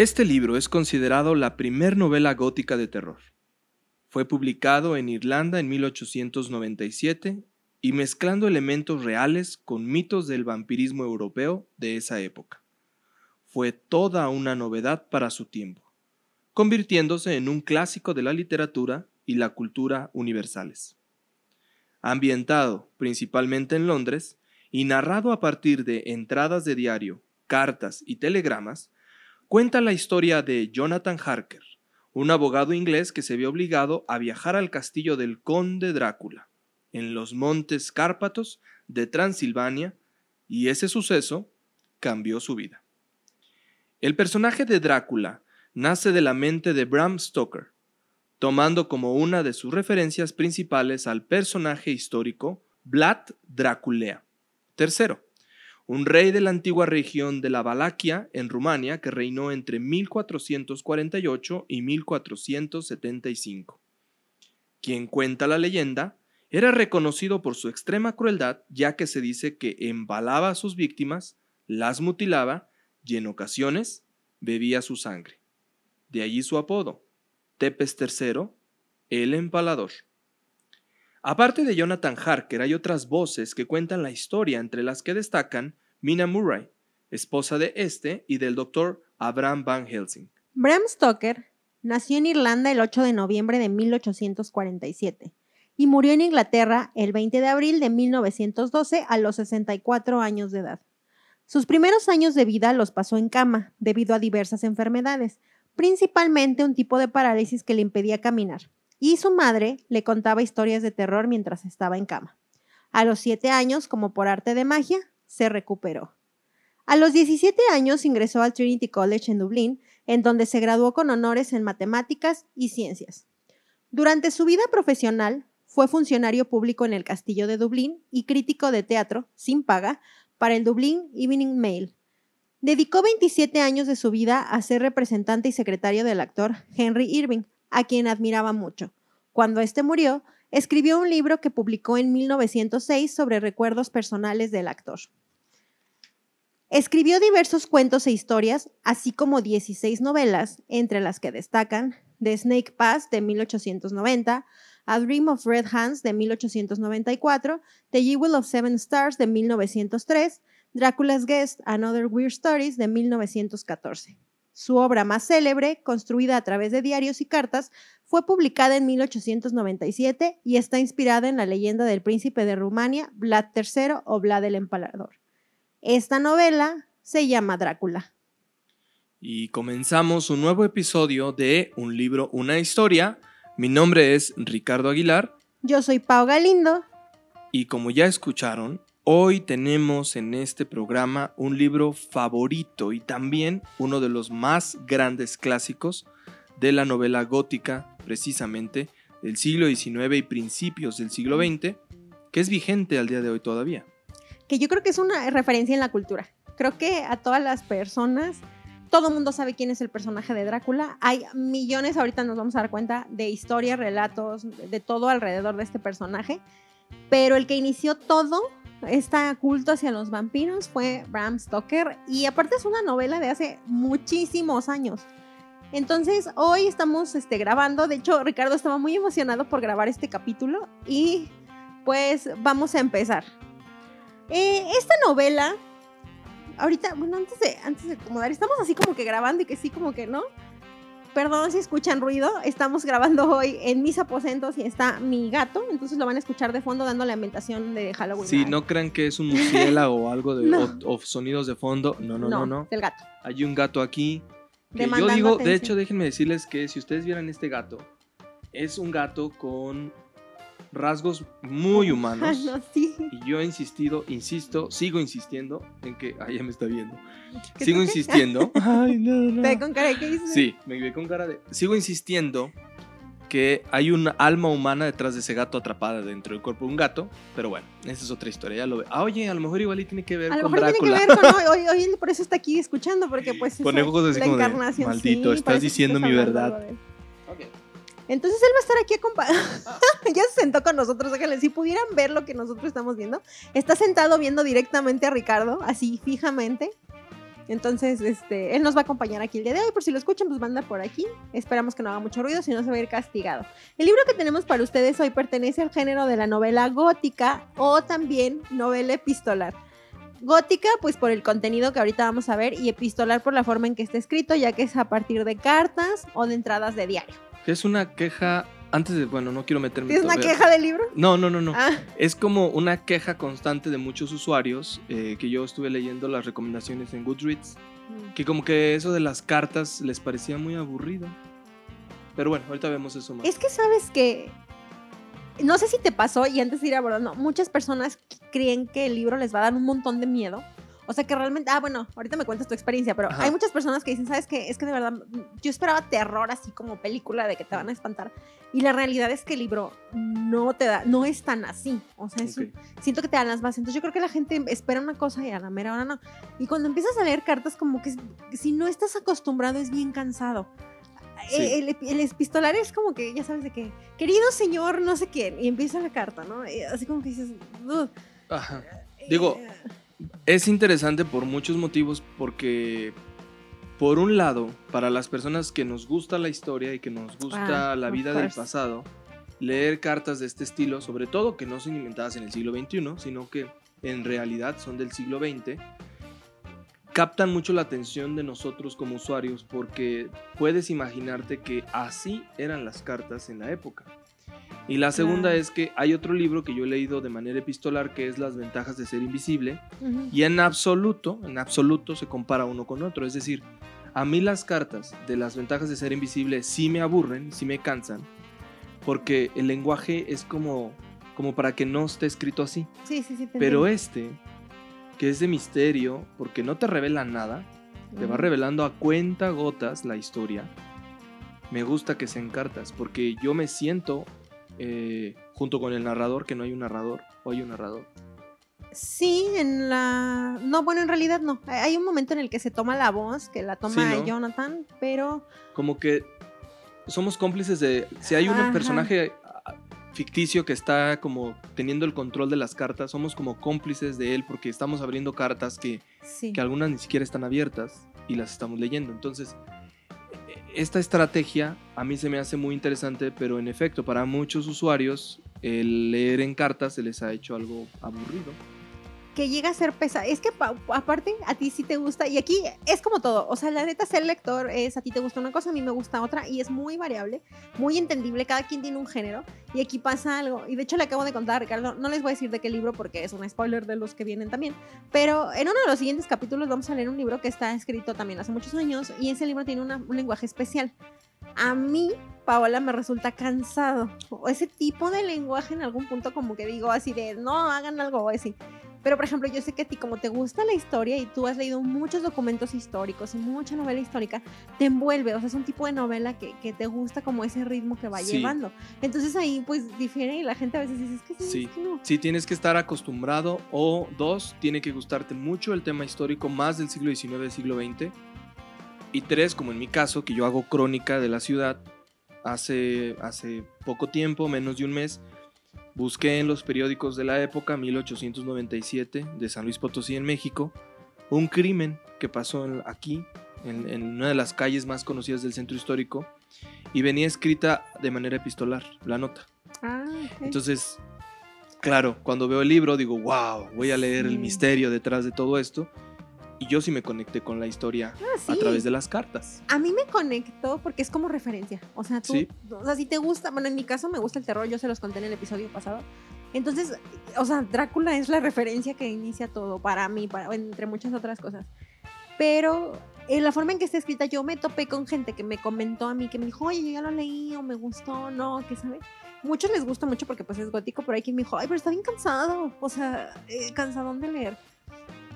Este libro es considerado la primer novela gótica de terror. Fue publicado en Irlanda en 1897 y mezclando elementos reales con mitos del vampirismo europeo de esa época. Fue toda una novedad para su tiempo, convirtiéndose en un clásico de la literatura y la cultura universales. Ambientado principalmente en Londres y narrado a partir de entradas de diario, cartas y telegramas, cuenta la historia de Jonathan Harker, un abogado inglés que se vio obligado a viajar al castillo del conde Drácula, en los montes Cárpatos de Transilvania, y ese suceso cambió su vida. El personaje de Drácula nace de la mente de Bram Stoker, tomando como una de sus referencias principales al personaje histórico Vlad Draculea III, un rey de la antigua región de la Valaquia en Rumania que reinó entre 1448 y 1475. Quien cuenta la leyenda era reconocido por su extrema crueldad ya que se dice que embalaba a sus víctimas, las mutilaba y en ocasiones bebía su sangre. De allí su apodo, Tepes III, el empalador. Aparte de Jonathan Harker, hay otras voces que cuentan la historia, entre las que destacan Mina Murray, esposa de este y del doctor Abraham Van Helsing. Bram Stoker nació en Irlanda el 8 de noviembre de 1847 y murió en Inglaterra el 20 de abril de 1912 a los 64 años de edad. Sus primeros años de vida los pasó en cama debido a diversas enfermedades, principalmente un tipo de parálisis que le impedía caminar, y su madre le contaba historias de terror mientras estaba en cama. A los siete años, como por arte de magia, se recuperó. A los 17 años ingresó al Trinity College en Dublín, en donde se graduó con honores en matemáticas y ciencias. Durante su vida profesional, fue funcionario público en el Castillo de Dublín y crítico de teatro, sin paga, para el Dublín Evening Mail. Dedicó 27 años de su vida a ser representante y secretario del actor Henry Irving, a quien admiraba mucho. Cuando éste murió, escribió un libro que publicó en 1906 sobre recuerdos personales del actor. Escribió diversos cuentos e historias, así como 16 novelas, entre las que destacan The Snake Pass de 1890, A Dream of Red Hands de 1894, The Jewel of Seven Stars de 1903, Dracula's Guest, Another Weird Stories de 1914. Su obra más célebre, construida a través de diarios y cartas, fue publicada en 1897 y está inspirada en la leyenda del príncipe de Rumania, Vlad III o Vlad el Empalador. Esta novela se llama Drácula. Y comenzamos un nuevo episodio de Un libro, una historia. Mi nombre es Ricardo Aguilar. Yo soy Pau Galindo. Y como ya escucharon, hoy tenemos en este programa un libro favorito y también uno de los más grandes clásicos de la novela gótica, precisamente del siglo XIX y principios del siglo XX, que es vigente al día de hoy todavía que yo creo que es una referencia en la cultura. Creo que a todas las personas, todo el mundo sabe quién es el personaje de Drácula. Hay millones, ahorita nos vamos a dar cuenta, de historias, relatos, de todo alrededor de este personaje. Pero el que inició todo, este culto hacia los vampiros, fue Bram Stoker. Y aparte es una novela de hace muchísimos años. Entonces, hoy estamos este, grabando. De hecho, Ricardo estaba muy emocionado por grabar este capítulo. Y pues vamos a empezar. Eh, esta novela, ahorita, bueno, antes de, antes de acomodar, estamos así como que grabando y que sí, como que no. Perdón si escuchan ruido, estamos grabando hoy en mis aposentos y está mi gato, entonces lo van a escuchar de fondo dando la ambientación de Halloween. Sí, no crean que es un murciélago o algo de o, sonidos de fondo, no, no, no, no. El gato. Hay un gato aquí. Que yo digo, de hecho, déjenme decirles que si ustedes vieran este gato, es un gato con rasgos muy humanos. Y yo he insistido, insisto, sigo insistiendo en que. Ay, ya me está viendo. Sigo insistiendo. Ay, no, no. ¿Te con cara de qué Sí, me ve con cara de. Sigo insistiendo que hay una alma humana detrás de ese gato atrapada dentro del cuerpo de un gato, pero bueno, esa es otra historia, ya lo ve. Ah, oye, a lo mejor igual tiene que ver con Drácula. A lo mejor tiene que ver con hoy, hoy, por eso está aquí escuchando, porque pues con ojos así como maldito, estás diciendo mi verdad. Entonces él va a estar aquí acompañado. ya se sentó con nosotros, déjale. Si pudieran ver lo que nosotros estamos viendo, está sentado viendo directamente a Ricardo, así fijamente. Entonces, este, él nos va a acompañar aquí el día de hoy. Por si lo escuchan, pues va a por aquí. Esperamos que no haga mucho ruido, si no se va a ir castigado. El libro que tenemos para ustedes hoy pertenece al género de la novela gótica o también novela epistolar. Gótica, pues por el contenido que ahorita vamos a ver, y epistolar por la forma en que está escrito, ya que es a partir de cartas o de entradas de diario. Es una queja antes de, bueno, no quiero meterme. ¿Es una todavía. queja del libro? No, no, no, no. Ah, Es como una queja constante de muchos usuarios eh, que yo estuve leyendo las recomendaciones en Goodreads, que como que eso de las cartas les parecía muy aburrido. Pero bueno, ahorita vemos eso más. Es que sabes que. No sé si te pasó, y antes de ir abordando, muchas personas creen que el libro les va a dar un montón de miedo. O sea que realmente, ah, bueno, ahorita me cuentas tu experiencia, pero Ajá. hay muchas personas que dicen, ¿sabes qué? Es que de verdad, yo esperaba terror así como película de que te van a espantar. Y la realidad es que el libro no te da, no es tan así. O sea, es un- siento que te dan las bases. Entonces yo creo que la gente espera una cosa y a la mera hora no. Y cuando empiezas a leer cartas, como que si no estás acostumbrado es bien cansado. Sí. El, el, el epistolario es como que, ya sabes de qué, querido señor, no sé quién, y empieza la carta, ¿no? Y así como que dices. Ajá. Digo, Eh, Es interesante por muchos motivos porque, por un lado, para las personas que nos gusta la historia y que nos gusta Ah, la vida del pasado, leer cartas de este estilo, sobre todo que no son inventadas en el siglo XXI, sino que en realidad son del siglo XX, captan mucho la atención de nosotros como usuarios porque puedes imaginarte que así eran las cartas en la época. Y la segunda Claro. es que hay otro libro que yo he leído de manera epistolar que es Las ventajas de ser invisible, y en absoluto, en absoluto se compara uno con otro. Es decir, a mí las cartas de las ventajas de ser invisible sí me aburren, sí me cansan, porque el lenguaje es como, como para que no esté escrito así. Sí, sí, sí. Pero este, que es de misterio, porque no te revela nada, te va revelando a cuenta gotas la historia. Me gusta que sean cartas, porque yo me siento eh, junto con el narrador, que no hay un narrador, o hay un narrador. Sí, en la... No, bueno, en realidad no. Hay un momento en el que se toma la voz, que la toma Sí, ¿no? Jonathan, pero... como que somos cómplices de si hay un Ajá. personaje ah, ficticio que está como teniendo el control de las cartas somos como cómplices de él porque estamos abriendo cartas que, Sí. que algunas ni siquiera están abiertas y las estamos leyendo entonces esta estrategia a mí se me hace muy interesante pero en efecto para muchos usuarios el leer en cartas se les ha hecho algo aburrido que llega a ser pesado. Es que pa- aparte a ti sí te gusta y aquí es como todo. O sea, la neta ser lector es a ti te gusta una cosa, a mí me gusta otra y es muy variable, muy entendible. Cada quien tiene un género y aquí pasa algo. Y de hecho le acabo de contar a Ricardo, no les voy a decir de qué libro porque es un spoiler de los que vienen también. Pero en uno de los siguientes capítulos vamos a leer un libro que está escrito también hace muchos años y ese libro tiene una- un lenguaje especial. A mí, Paola, me resulta cansado. O ese tipo de lenguaje en algún punto como que digo así de, no, hagan algo así. Pero, por ejemplo, yo sé que a ti, como te gusta la historia y tú has leído muchos documentos históricos y mucha novela histórica, te envuelve. O sea, es un tipo de novela que, que te gusta como ese ritmo que va Sí. llevando. Entonces ahí, pues, difiere y la gente a veces dice, es que sí, Sí. es que no. Sí, tienes que estar acostumbrado o dos, tiene que gustarte mucho el tema histórico más del siglo XIX, del siglo XX. Y tres, como en mi caso, que yo hago crónica de la ciudad hace, hace poco tiempo, menos de un mes, busqué en los periódicos de la época, 1897, de San Luis Potosí en México, un crimen que pasó aquí, en, en una de las calles más conocidas del centro histórico, y venía escrita de manera epistolar, la nota. Ah. Entonces, claro, cuando veo el libro digo, wow, voy a leer el misterio detrás de todo esto. Y yo sí me conecté con la historia Ah, a través de las cartas. A mí me conectó porque es como referencia. O sea, tú, Sí. o sea, si te gusta, bueno, en mi caso me gusta el terror, yo se los conté en el episodio pasado. Entonces, o sea, Drácula es la referencia que inicia todo para mí, para, entre muchas otras cosas. Pero en la forma en que está escrita, yo me topé con gente que me comentó a mí, que me dijo, oye, yo ya lo leí, o me gustó, no, que sabe. Muchos les gusta mucho porque pues es gótico, pero hay quien me dijo, ay, pero está bien cansado, o sea, eh, cansadón de leer.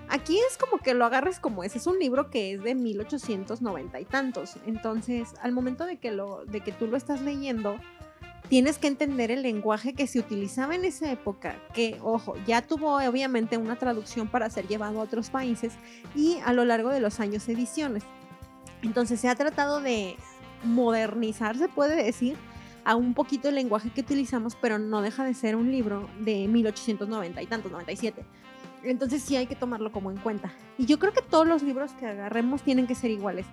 Aquí es como que lo agarres como es. Es un libro que es de 1890 y tantos. Entonces, al momento de que, lo, de que tú lo estás leyendo, tienes que entender el lenguaje que se utilizaba en esa época, que, ojo, ya tuvo obviamente una traducción para ser llevado a otros países y a lo largo de los años ediciones. Entonces, se ha tratado de modernizar, se puede decir, a un poquito el lenguaje que utilizamos, pero no deja de ser un libro de 1890 y tantos, 97. Entonces sí hay que tomarlo como en cuenta. Y yo creo que todos los libros que agarremos tienen que ser iguales.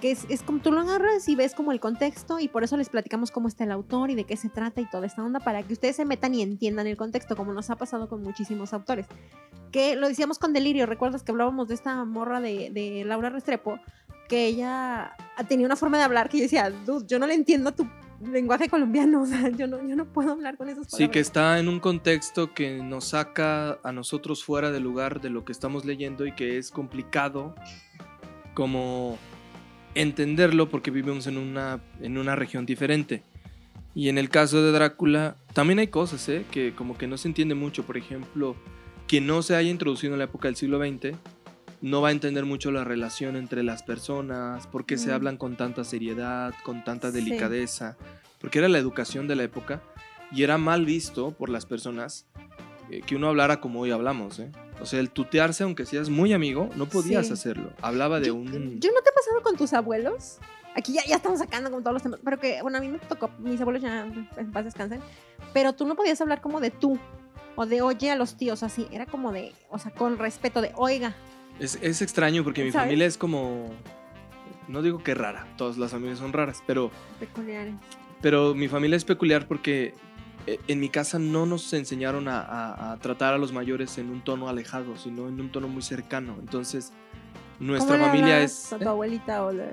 Que es, es como tú lo agarras y ves como el contexto y por eso les platicamos cómo está el autor y de qué se trata y toda esta onda para que ustedes se metan y entiendan el contexto, como nos ha pasado con muchísimos autores. Que lo decíamos con Delirio, ¿recuerdas que hablábamos de esta morra de, de Laura Restrepo? Que ella tenía una forma de hablar que yo decía, dude, yo no le entiendo tu lenguaje colombiano, o sea, yo no, yo no puedo hablar con esos Sí, que está en un contexto que nos saca a nosotros fuera del lugar de lo que estamos leyendo y que es complicado como entenderlo porque vivimos en una, en una región diferente. Y en el caso de Drácula, también hay cosas ¿eh? que como que no se entiende mucho. Por ejemplo, quien no se haya introducido en la época del siglo XX no va a entender mucho la relación entre las personas, por qué se Mm. hablan con tanta seriedad, con tanta Sí. delicadeza, porque era la educación de la época y era mal visto por las personas eh, que uno hablara como hoy hablamos. ¿eh? O sea, el tutearse, aunque seas muy amigo, no podías Sí. hacerlo. Hablaba de yo, un... yo no te he pasado con tus abuelos. Aquí ya, ya estamos sacando como todos los temas. Pero que, bueno, a mí me tocó, mis abuelos ya en paz descansen. Pero tú no podías hablar como de tú. O de oye a los tíos, así. Era como de, o sea, con respeto, de oiga. Es, es extraño porque mi ¿Sabes? familia es como... No digo que rara, todas las familias son raras, pero, Peculiares. pero mi familia es peculiar porque eh, en mi casa no nos enseñaron a, a- a tratar a los mayores en un tono alejado, sino en un tono muy cercano. Entonces, nuestra ¿Cómo le familia es... A tu ¿eh? abuelita o le...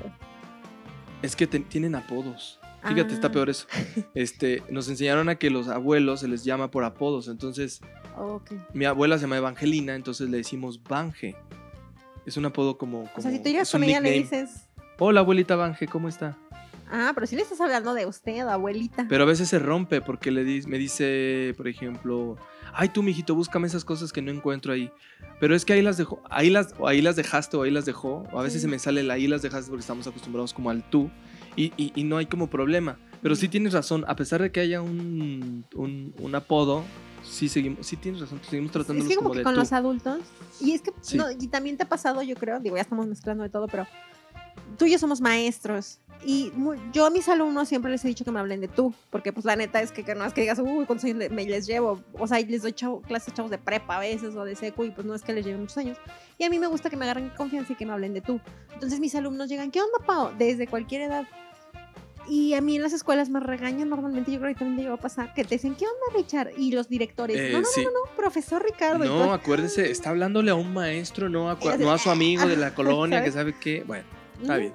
Es que te- tienen apodos. Fíjate, está Ah. peor eso. Este, nos enseñaron a que los abuelos se les llama por apodos. Entonces, Oh, mi abuela se llama Evangelina, entonces le decimos Vanje. Es un apodo como... O sea, si tú llegas con ella le dices. Hola, abuelita Vanje, ¿cómo está? Ah, pero si le estás hablando de usted, abuelita. Pero a veces se rompe porque le di- me dice, por ejemplo, ay tú, mijito, búscame esas cosas que no encuentro ahí. Pero es que ahí las dejó, ahí las, o ahí las dejaste o ahí las dejó. O a veces Sí. se me sale el ahí las dejaste porque estamos acostumbrados como al tú y, y- y no hay como problema. Pero sí tienes razón, a pesar de que haya un, un, un apodo, sí seguimos, sí tienes razón, seguimos tratándolos es que como, como, que de con tú. los adultos. Y es que, Sí. no, y también te ha pasado, yo creo, digo, ya estamos mezclando de todo, pero tú y yo somos maestros. Y mu- yo a mis alumnos siempre les he dicho que me hablen de tú, porque pues la neta es que, que no es que digas, uy, ¿cuántos años me les llevo? O sea, les doy chavo- clases chavos de prepa a veces o de seco y pues no es que les lleve muchos años. Y a mí me gusta que me agarren confianza y que me hablen de tú. Entonces mis alumnos llegan, ¿qué onda, Pau? Desde cualquier edad. Y a mí en las escuelas me regañan normalmente, yo creo que también llegó a pasar, que te dicen, ¿qué onda, Richard? Y los directores, Eh, no, no, sí. no, no, profesor Ricardo. No, tú, acuérdese, está hablándole a un maestro, no a, no a su amigo de la colonia que ¿sabes? sabe qué. Bueno, está bien.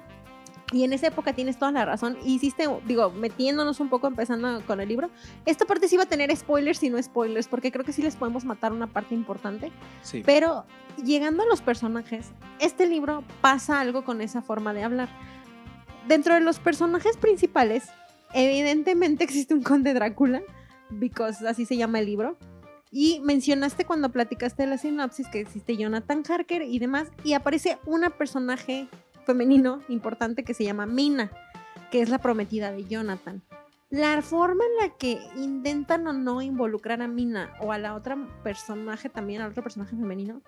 Y en esa época tienes toda la razón. Hiciste, digo, metiéndonos un poco, empezando con el libro. Esta parte sí va a tener spoilers y no spoilers, porque creo que sí les podemos matar una parte importante. Sí. Pero llegando a los personajes, este libro pasa algo con esa forma de hablar. Dentro de los personajes principales, evidentemente existe un conde Drácula, because así se llama el libro. Y mencionaste cuando platicaste de la sinopsis que existe Jonathan Harker y demás, y aparece una personaje femenino importante que se llama Mina, que es la prometida de Jonathan. La forma en la que intentan o no involucrar a Mina o a la otra personaje también, al otro personaje femenino,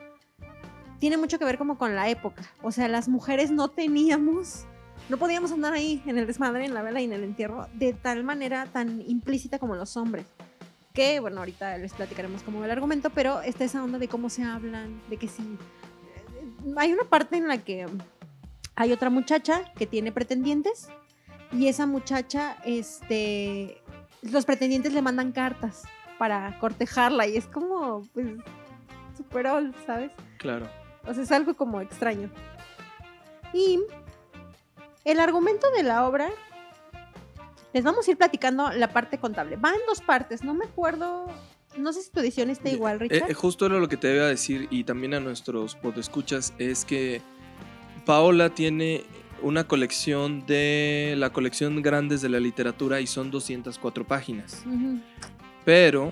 tiene mucho que ver como con la época. O sea, las mujeres no teníamos, no podíamos andar ahí en el desmadre, en la vela y en el entierro de tal manera tan implícita como los hombres. Que, bueno, ahorita les platicaremos como el argumento, pero está esa onda de cómo se hablan, de que sí. Hay una parte en la que hay otra muchacha que tiene pretendientes y esa muchacha, este, los pretendientes le mandan cartas para cortejarla y es como, pues, super old, ¿sabes? Claro. O sea, es algo como extraño. Y el argumento de la obra, les vamos a ir platicando la parte contable. Va en dos partes, no me acuerdo, no sé si tu edición está igual, Eh, Richard. eh, justo era lo que te iba a decir y también a nuestros podescuchas es que Paola tiene una colección de la colección Grandes de la Literatura y son 204 páginas. Pero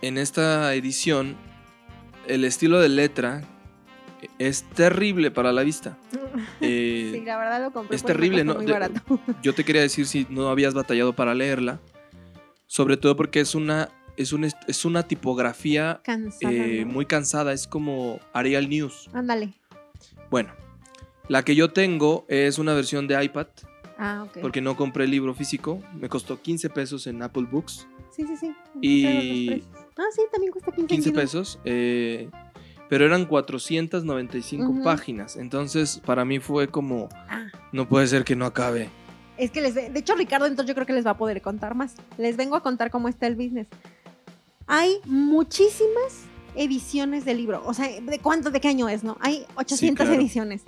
en esta edición el estilo de letra es terrible para la vista. Eh, la verdad lo compré. es me terrible, ¿no? Muy barato. yo te quería decir si no habías batallado para leerla, sobre todo porque es una es un est- es una tipografía Cansada. eh, ¿no? muy cansada, es como Arial News. Ándale. Bueno, la que yo tengo es una versión de iPad, Ah, ok. porque no compré el libro físico, me costó 15 pesos en Apple Books, Sí, sí, sí. Y-. Ah, sí, también cuesta 15, 15 Kindle. pesos, eh, pero eran 495 Ujú. páginas. Entonces, para mí fue como, Ah, no puede ser que no acabe. es que les... De hecho, Ricardo, entonces yo creo que les va a poder contar más. Les vengo a contar cómo está el business. Hay muchísimas ediciones del libro. O sea, ¿de cuánto, de qué año es, no? Hay 800 claro. ediciones.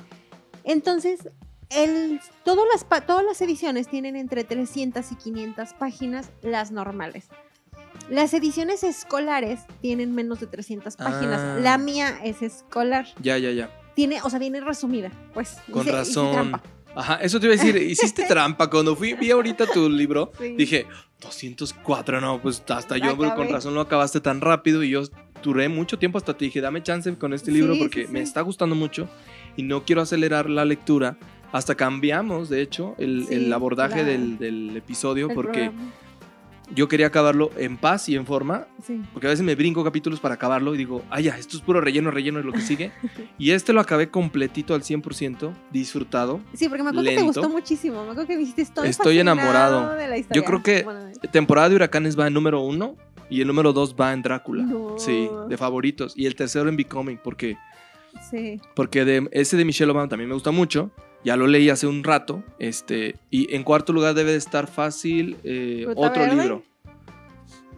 Entonces, el, todas, las, todas las ediciones tienen entre 300 y 500 páginas, las normales. Las ediciones escolares tienen menos de 300 páginas. Ah. La mía es escolar. Ya, ya, ya. Tiene, o sea, viene resumida. Pues, Con hice- hice razón. trampa. Ajá, eso te iba a decir, hiciste trampa. Cuando fui, vi ahorita tu libro, Sí. dije, 204, no, pues hasta yo, Acabé. con razón lo acabaste tan rápido y yo duré mucho tiempo hasta te dije, dame chance con este libro Sí, porque sí, me está gustando mucho y no quiero acelerar la lectura. Hasta cambiamos, de hecho, el, el abordaje del, del episodio El porque programa. Yo quería acabarlo en paz y en forma Sí. porque a veces me brinco capítulos para acabarlo y digo, ah, ya, esto es puro relleno, relleno es lo que sigue. y este lo acabé completito al 100%, disfrutado. Sí, porque me acuerdo que te gustó muchísimo. Me acuerdo que dijiste, estoy, Estoy enamorado. de la historia. Yo creo que Bueno, temporada de huracanes va en número uno y el número dos va en Drácula. No. Sí, de favoritos. Y el tercero en Becoming, porque, sí. porque de, ese de Michelle Obama también me gusta mucho. Ya lo leí hace un rato. Este, y en cuarto lugar debe de estar fácil eh, ¿Fruta otro verde? libro.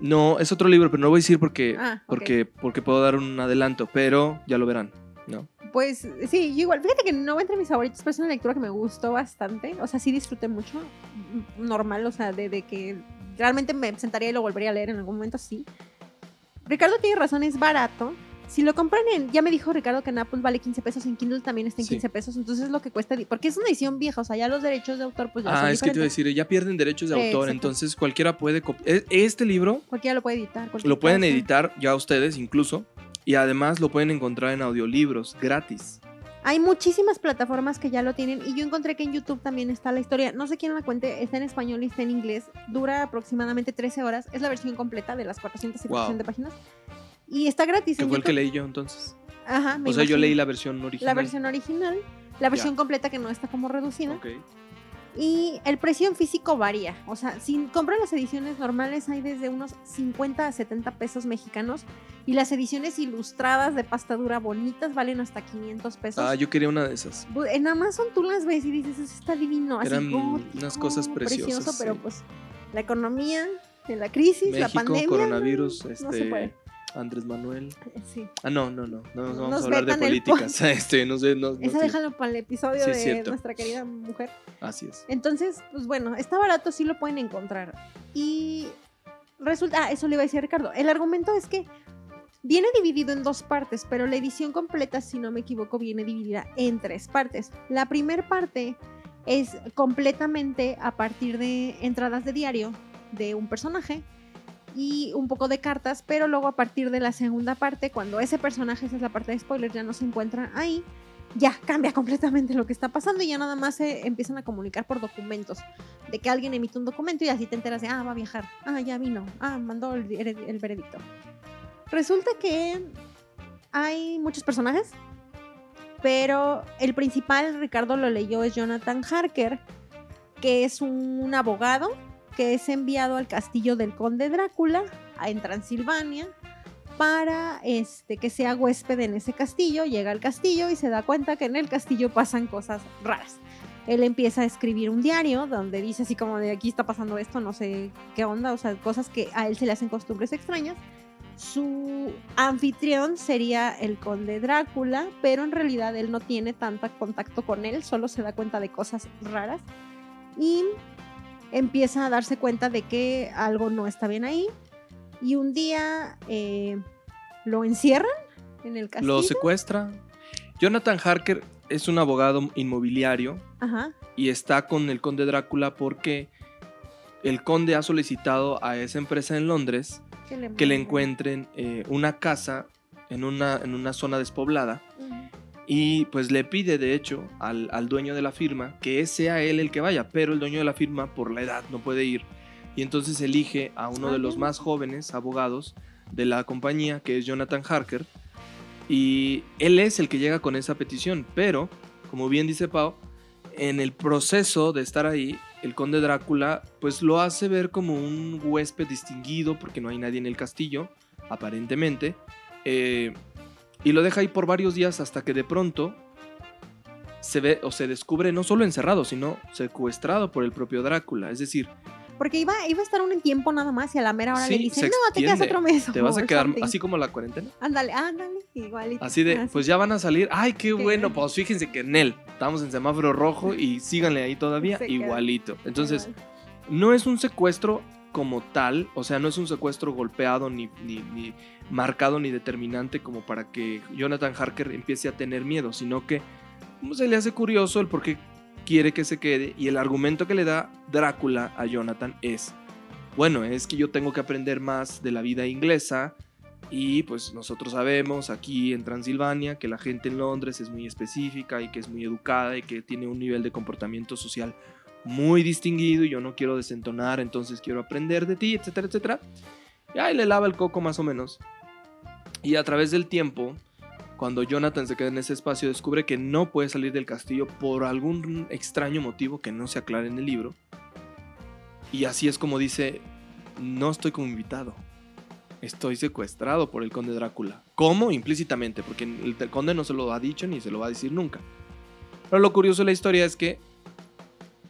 No, es otro libro, pero no lo voy a decir porque, Ah, porque, porque puedo dar un adelanto, pero ya lo verán. ¿no? Pues sí, yo igual. Fíjate que no va entre mis favoritos, pero es una lectura que me gustó bastante. O sea, sí disfruté mucho. Normal, o sea, de, de que realmente me sentaría y lo volvería a leer en algún momento, sí. Ricardo tiene razón, es barato. Si lo compran en, ya me dijo Ricardo que en Apple vale 15 pesos, en Kindle también está en Sí. 15 pesos, entonces es lo que cuesta, porque es una edición vieja, o sea, ya los derechos de autor pues ya son Ah, es que te iba a decir, ya pierden derechos de Eh, autor, exacto. entonces cualquiera puede... e- Este libro Cualquiera lo puede editar. lo pueden cosa. editar ya ustedes incluso, y además lo pueden encontrar en audiolibros gratis. Hay muchísimas plataformas que ya lo tienen y yo encontré que en YouTube también está la historia. No sé quién la cuente, está en español y está en inglés. Dura aproximadamente 13 horas. Es la versión completa de las 400 y Wow. 400 páginas. Y está gratis Que fue el que leí yo entonces. Ajá, me O sea, yo imagino. leí la versión original. La versión original, la versión completa que no está como reducida. Ok. Y el precio en físico varía. O sea, si compran las ediciones normales hay desde unos 50 a 70 pesos mexicanos. Y las ediciones ilustradas de pasta dura bonitas valen hasta 500 pesos. Ah, yo quería una de esas. En Amazon tú las ves y dices, eso está divino, así Eran gótico, unas cosas preciosas, precioso, pero sí. pues la economía, la crisis, la México, pandemia. coronavirus, no, este, no se puede. Andrés Manuel. Sí. Ah, no, no, no. No, vamos Nos a hablar de políticas. Este, no sé, no, no Esa sé. déjalo para el episodio Sí, de cierto. nuestra querida mujer. Así es. Entonces, pues bueno, está barato, sí lo pueden encontrar. Y resulta, ah, eso le iba a decir a Ricardo. El argumento es que viene dividido en dos partes, pero la edición completa, si no me equivoco, viene dividida en tres partes. La primera parte es completamente a partir de entradas de diario de un personaje y un poco de cartas, pero luego a partir de la segunda parte, cuando ese personaje, esa es la parte de spoiler, ya no se encuentra ahí, ya cambia completamente lo que está pasando y ya nada más se empiezan a comunicar por documentos. De que alguien emite un documento y así te enteras de, ah, va a viajar, ah, ya vino, ah, mandó el, el- el veredicto. Resulta que hay muchos personajes, pero el principal, Ricardo lo leyó, es Jonathan Harker, que es un abogado que es enviado al castillo del conde Drácula en Transilvania para este, que sea huésped en ese castillo. Llega al castillo y se da cuenta que en el castillo pasan cosas raras. Él empieza a escribir un diario donde dice así como de aquí está pasando esto, no sé qué onda, o sea, cosas que a él se le hacen costumbres extrañas. Su anfitrión sería el conde Drácula, pero en realidad él no tiene tanto contacto con él, solo se da cuenta de cosas raras y empieza a darse cuenta de que algo no está bien ahí. Y un día eh, lo encierran en el castillo. Lo secuestra. Jonathan Harker es un abogado inmobiliario Ajá. y está con el conde Drácula porque el conde ha solicitado a esa empresa en Londres Que le, que le manden. encuentren eh, una casa en una, en una zona despoblada Ujú. Y pues le pide de hecho al, al dueño de la firma que sea él el que vaya, pero el dueño de la firma por la edad no puede ir y entonces elige a uno Ah, de los bien. más jóvenes abogados de la compañía que es Jonathan Harker y él es el que llega con esa petición, pero como bien dice Pau, en el proceso de estar ahí, el conde Drácula pues lo hace ver como un huésped distinguido porque no hay nadie en el castillo, aparentemente. Eh, Y lo deja ahí por varios días hasta que de pronto se ve o se descubre no solo encerrado, sino secuestrado por el propio Drácula. Es decir, Porque iba, iba a estar un tiempo nada más y a la mera hora le Sí, dicen, se no, te quedas otro mes. te vas a quedar something". así como la cuarentena. Ándale, ándale, igualito. Así de, Así. pues ya van a salir. Ay, qué, Qué bueno. Pues fíjense que en él estamos en semáforo rojo y síganle ahí todavía Se queda. igualito. Entonces, no es un secuestro como tal, o sea, no es un secuestro golpeado ni, marcado ni determinante como para que Jonathan Harker empiece a tener miedo, sino que como se le hace curioso el por qué quiere que se quede y el argumento que le da Drácula a Jonathan es, bueno, es que yo tengo que aprender más de la vida inglesa y pues nosotros sabemos aquí en Transilvania que la gente en Londres es muy específica y que es muy educada y que tiene un nivel de comportamiento social muy distinguido y yo no quiero desentonar, entonces quiero aprender de ti, etcétera, etcétera. Y ahí le lava el coco más o menos. Y a través del tiempo, cuando Jonathan se queda en ese espacio, descubre que no puede salir del castillo por algún extraño motivo que no se aclara en el libro. Y así es como dice, no estoy como invitado. Estoy secuestrado por el conde Drácula. ¿Cómo? Implícitamente, porque el conde no se lo ha dicho ni se lo va a decir nunca. Pero lo curioso de la historia es que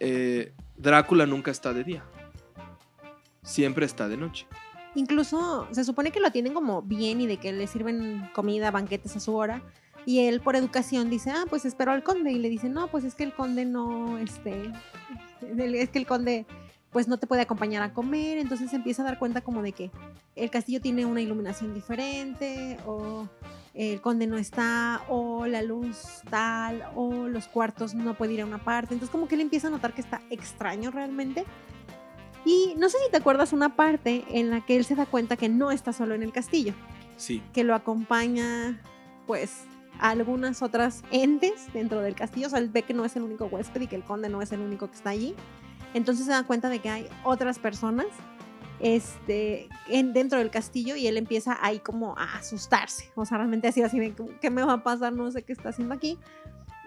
eh, Drácula nunca está de día. Siempre está de noche. Incluso se supone que lo tienen como bien y de que le sirven comida, banquetes a su hora. Y él por educación dice, ah, pues espero al conde. Y le dice, no, pues es que el conde no, este, es que el conde pues no te puede acompañar a comer. Entonces se empieza a dar cuenta como de que el castillo tiene una iluminación diferente o el conde no está o la luz tal o los cuartos no puede ir a una parte. Entonces como que él empieza a notar que está extraño realmente. Y no sé si te acuerdas una parte en la que él se da cuenta que no está solo en el castillo, Sí. que lo acompaña pues a algunas otras entes dentro del castillo, o sea, él ve que no es el único huésped y que el conde no es el único que está allí. Entonces se da cuenta de que hay otras personas este, en, dentro del castillo y él empieza ahí como a asustarse, o sea, realmente así, así ¿qué me va a pasar? No sé qué está haciendo aquí.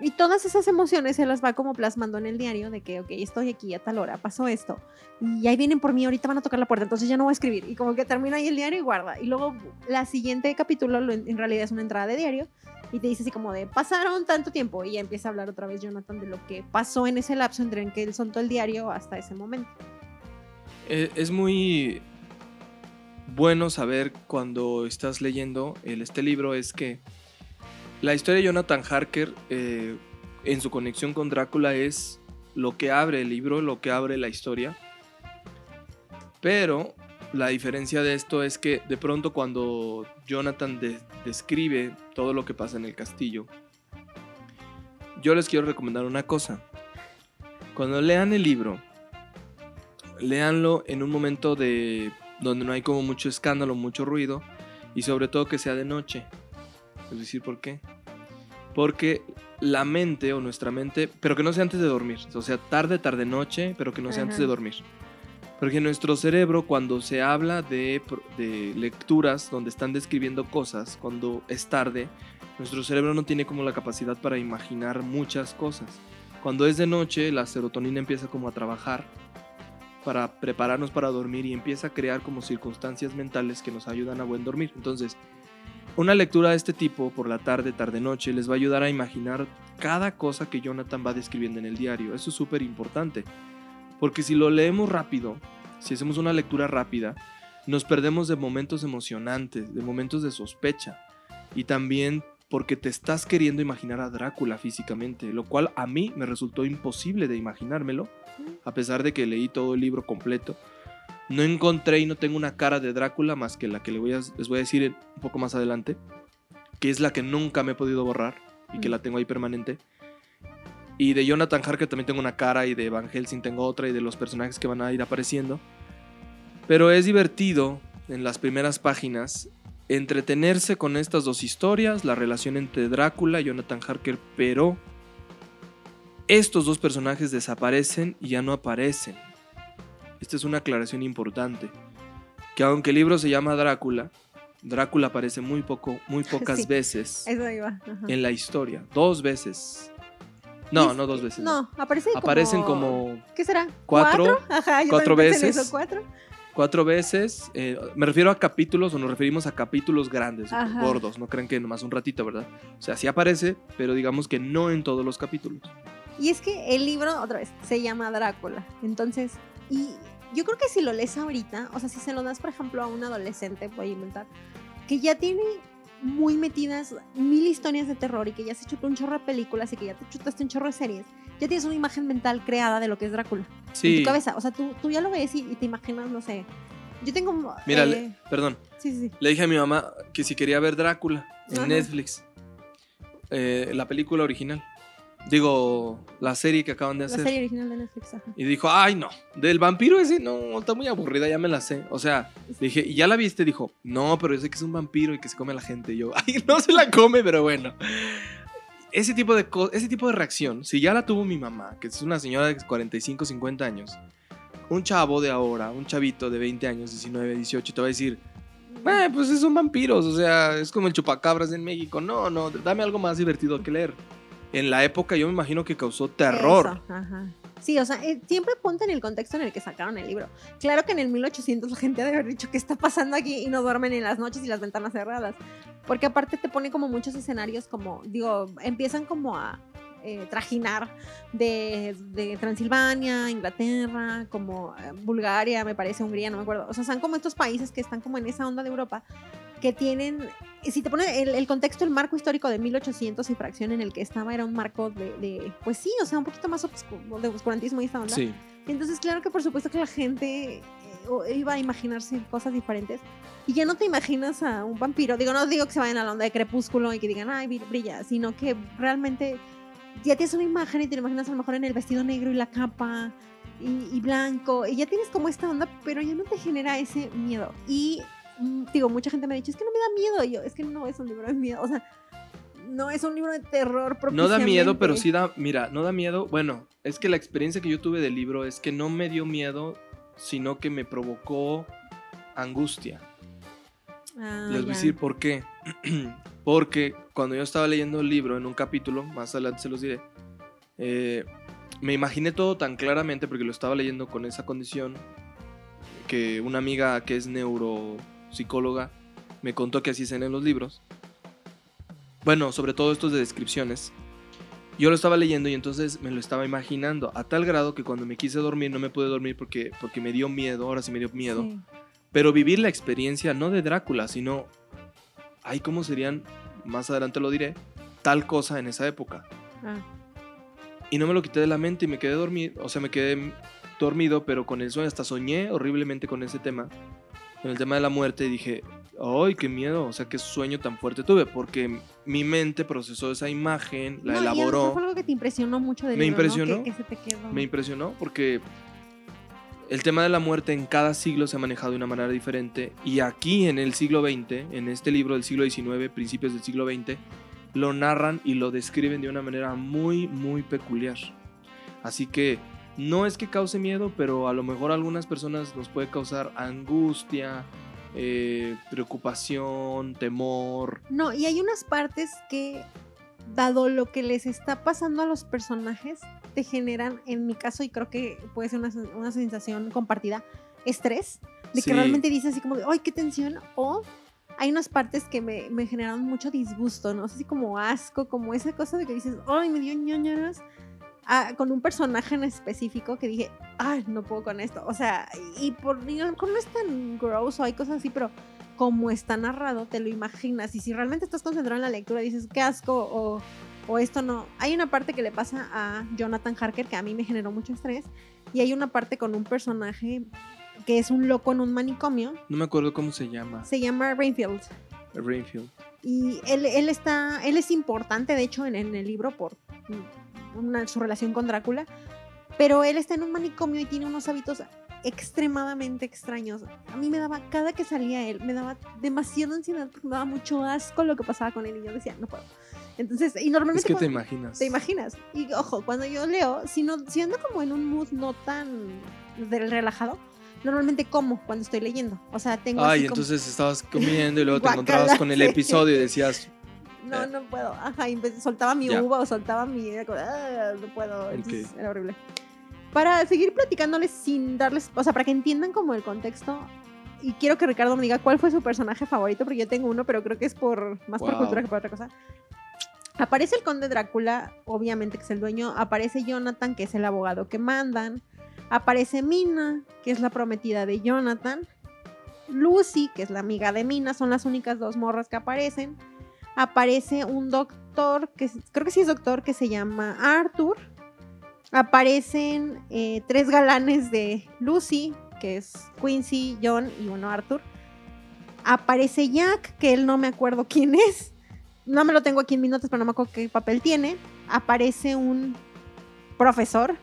Y todas esas emociones se las va como plasmando en el diario de que, ok, estoy aquí a tal hora, pasó esto. Y ahí vienen por mí, ahorita van a tocar la puerta, entonces ya no voy a escribir. Y como que termina ahí el diario y guarda. Y luego la siguiente capítulo lo- en realidad es una entrada de diario y te dice así como de, pasaron tanto tiempo. Y ya empieza a hablar otra vez Jonathan de lo que pasó en ese lapso entre en que él soltó el diario hasta ese momento. Eh, es muy bueno saber cuando estás leyendo este libro es que la historia de Jonathan Harker eh, en su conexión con Drácula es lo que abre el libro, lo que abre la historia. Pero la diferencia de esto es que de pronto cuando Jonathan de- describe todo lo que pasa en el castillo, yo les quiero recomendar una cosa. Cuando lean el libro, léanlo en un momento de donde no hay como mucho escándalo, mucho ruido y sobre todo que sea de noche. Es decir, ¿por qué? Porque la mente o nuestra mente, pero que no sea antes de dormir, o sea, tarde, tarde, noche, pero que no sea antes de dormir. Porque nuestro cerebro, cuando se habla de, de lecturas donde están describiendo cosas, cuando es tarde, nuestro cerebro no tiene como la capacidad para imaginar muchas cosas. Cuando es de noche, la serotonina empieza como a trabajar para prepararnos para dormir y empieza a crear como circunstancias mentales que nos ayudan a buen dormir. Entonces, una lectura de este tipo por la tarde, tarde-noche, les va a ayudar a imaginar cada cosa que Jonathan va describiendo en el diario. Eso es súper importante. Porque si lo leemos rápido, si hacemos una lectura rápida, nos perdemos de momentos emocionantes, de momentos de sospecha. Y también porque te estás queriendo imaginar a Drácula físicamente, lo cual a mí me resultó imposible de imaginármelo, a pesar de que leí todo el libro completo. No encontré y no tengo una cara de Drácula más que la que le voy a- les voy a decir un poco más adelante, que es la que nunca me he podido borrar y que la tengo ahí permanente. Y de Jonathan Harker también tengo una cara y de Van Helsing tengo otra y de los personajes que van a ir apareciendo. Pero es divertido en las primeras páginas entretenerse con estas dos historias, la relación entre Drácula y Jonathan Harker, pero estos dos personajes desaparecen y ya no aparecen. Esta es una aclaración importante. Que aunque el libro se llama Drácula, Drácula aparece muy poco, muy pocas Sí. veces Eso iba. ajá. en la historia. Dos veces. No, no dos veces. No, aparece. Aparecen como ¿Qué será? Cuatro, Ajá, yo cuatro en veces. eso, cuatro. Cuatro veces, eh, me refiero a capítulos o nos referimos a capítulos grandes, Ajá. gordos, no crean que nomás un ratito, ¿verdad? O sea, sí aparece, pero digamos que no en todos los capítulos. Y es que el libro, otra vez, se llama Drácula. Entonces, y yo creo que si lo lees ahorita, o sea, si se lo das, por ejemplo, a un adolescente, voy a inventar, que ya tiene muy metidas mil historias de terror y que ya se chutó un chorro de películas y que ya te chutaste un chorro de series, ya tienes una imagen mental creada de lo que es Drácula en Sí, tu cabeza. O sea, tú, tú ya lo ves y, y te imaginas, no sé. Yo tengo. Mira, eh, le- perdón, sí, sí, sí. le dije a mi mamá que si quería ver Drácula en Ajá. Netflix, eh, la película original, digo, la serie que acaban de La hacer. serie original de Netflix. Ajá. Y dijo, ay no, del vampiro ese no, está muy aburrida, ya me la sé. O sea, le dije, ¿y ya la viste? Dijo, no, pero yo sé que es un vampiro y que se come a la gente. Y yo, ay, no se la come, pero bueno. Ese tipo, de ese tipo de reacción, si ya la tuvo mi mamá, que es una señora de 45, 50 años, un chavo de ahora, un chavito de 20 años, 19, 18, te va a decir, eh, pues son vampiros, o sea, es como el chupacabras en México. No, no, dame algo más divertido que leer. En la época yo me imagino que causó terror. Eso, ajá. Sí, o sea, eh, siempre ponte en el contexto en el que sacaron el libro. Claro que en el 1800 la gente ha de haber dicho qué está pasando aquí y no duermen en las noches y las ventanas cerradas. Porque aparte te pone como muchos escenarios como, digo, empiezan como a eh, trajinar de, de Transilvania, Inglaterra, como eh, Bulgaria, me parece, Hungría, no me acuerdo. O sea, son como estos países que están como en esa onda de Europa que tienen, si te pones el, el contexto, el marco histórico de 1800 y fracción en el que estaba era un marco de, de, pues sí, o sea, un poquito más obscu- de oscurantismo y esta onda. Sí. Entonces, claro que por supuesto que la gente eh, iba a imaginarse cosas diferentes. Y ya no te imaginas a un vampiro. Digo, no digo que se vayan a la onda de crepúsculo y que digan, ay, bri- brilla, sino que realmente ya tienes una imagen y te imaginas a lo mejor en el vestido negro y la capa y, y blanco. Y ya tienes como esta onda, pero ya no te genera ese miedo. Y digo, mucha gente me ha dicho, es que no me da miedo. Y yo, es que no es un libro de miedo. O sea, no es un libro de terror. No da miedo, pero sí da, mira, no da miedo. Bueno, es que la experiencia que yo tuve del libro es que no me dio miedo, sino que me provocó angustia. Ah, Les voy a decir por qué. Porque cuando yo estaba leyendo el libro en un capítulo, más adelante se los diré, eh, me imaginé todo tan claramente porque lo estaba leyendo con esa condición que una amiga que es neuropsicóloga me contó que así es en los libros. Bueno, sobre todo estos de descripciones. Yo lo estaba leyendo y entonces me lo estaba imaginando a tal grado que cuando me quise dormir no me pude dormir porque, porque me dio miedo, ahora sí me dio miedo Sí. pero vivir la experiencia no de Drácula, sino, ay, ¿cómo serían? Más adelante lo diré, tal cosa en esa época. Ah. Y no me lo quité de la mente y me quedé dormido, o sea, me quedé dormido, pero con el sueño, hasta soñé horriblemente con ese tema, con el tema de la muerte, y dije, ay, qué miedo, o sea, qué sueño tan fuerte tuve, porque mi mente procesó esa imagen, la No, y elaboró. fue algo que te impresionó mucho del Me libro, ¿no? impresionó. Que, que se te quedó. Me impresionó porque el tema de la muerte en cada siglo se ha manejado de una manera diferente y aquí en el siglo XX, en este libro del siglo XIX, principios del siglo XX, lo narran y lo describen de una manera muy, muy peculiar. Así que no es que cause miedo, pero a lo mejor a algunas personas nos puede causar angustia, eh, preocupación, temor. No, y hay unas partes que, dado lo que les está pasando a los personajes, te generan, en mi caso, y creo que puede ser una, una sensación compartida, estrés, de Sí. que realmente dices así como de, ¡ay, qué tensión! O hay unas partes que me, me generaron mucho disgusto, ¿no? Así como asco, como esa cosa de que dices, ¡ay, me dio ñoñaras! Ah, con un personaje en específico que dije, ¡ay, no puedo con esto! O sea, y por y no es tan gross o hay cosas así, pero como está narrado, te lo imaginas. Y si realmente estás concentrado en la lectura, dices, qué asco, o, o esto no. Hay una parte que le pasa a Jonathan Harker que a mí me generó mucho estrés. Y hay una parte con un personaje que es un loco en un manicomio. No me acuerdo cómo se llama. Se llama Rainfield. Rainfield. Y él, él está, él es importante, de hecho, en, en el libro por una- su relación con Drácula. Pero él está en un manicomio y tiene unos hábitos extremadamente extraños. A mí me daba, cada que salía él, me daba demasiada ansiedad porque me daba mucho asco lo que pasaba con él y yo decía, no puedo. Entonces, y normalmente... Es que te imaginas. ¿Te imaginas? Y ojo, cuando yo leo, si, no, si ando como en un mood no tan del relajado, normalmente como cuando estoy leyendo. O sea, tengo Ay, así como- entonces estabas comiendo y luego te encontrabas con el episodio y decías, No, Eh. no puedo. Ajá, vez- soltaba mi uva o soltaba mi... "Ah, no puedo. Entonces. Era horrible. para seguir platicándoles sin darles, o sea, para que entiendan como el contexto. Y quiero que Ricardo me diga cuál fue su personaje favorito, porque yo tengo uno, pero creo que es por más por cultura que por otra cosa. Aparece el conde Drácula, obviamente que es el dueño. Aparece Jonathan, que es el abogado que mandan. Aparece Mina, que es la prometida de Jonathan. Lucy, que es la amiga de Mina, son las únicas dos morras que aparecen. Aparece un doctor, que creo que sí es doctor, que se llama Arthur. Aparecen eh, tres galanes de Lucy, que es Quincy, John y uno Arthur. Aparece Jack, que él no me acuerdo quién es. No me lo tengo aquí en mis notas, pero no me acuerdo qué papel tiene. Aparece un profesor,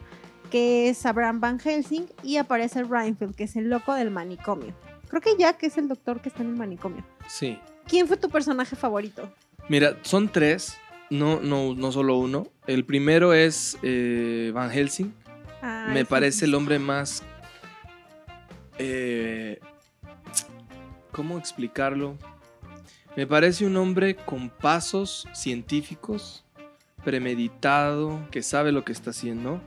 que es Abraham Van Helsing. Y aparece Reinfeldt, que es el loco del manicomio. Creo que Jack es el doctor que está en el manicomio. Sí. ¿Quién fue tu personaje favorito? Mira, son tres, no, no, no solo uno. El primero es eh, Van Helsing. Ay, Me sí. parece el hombre más... eh, ¿Cómo explicarlo? Me parece un hombre con pasos científicos, premeditado, que sabe lo que está haciendo,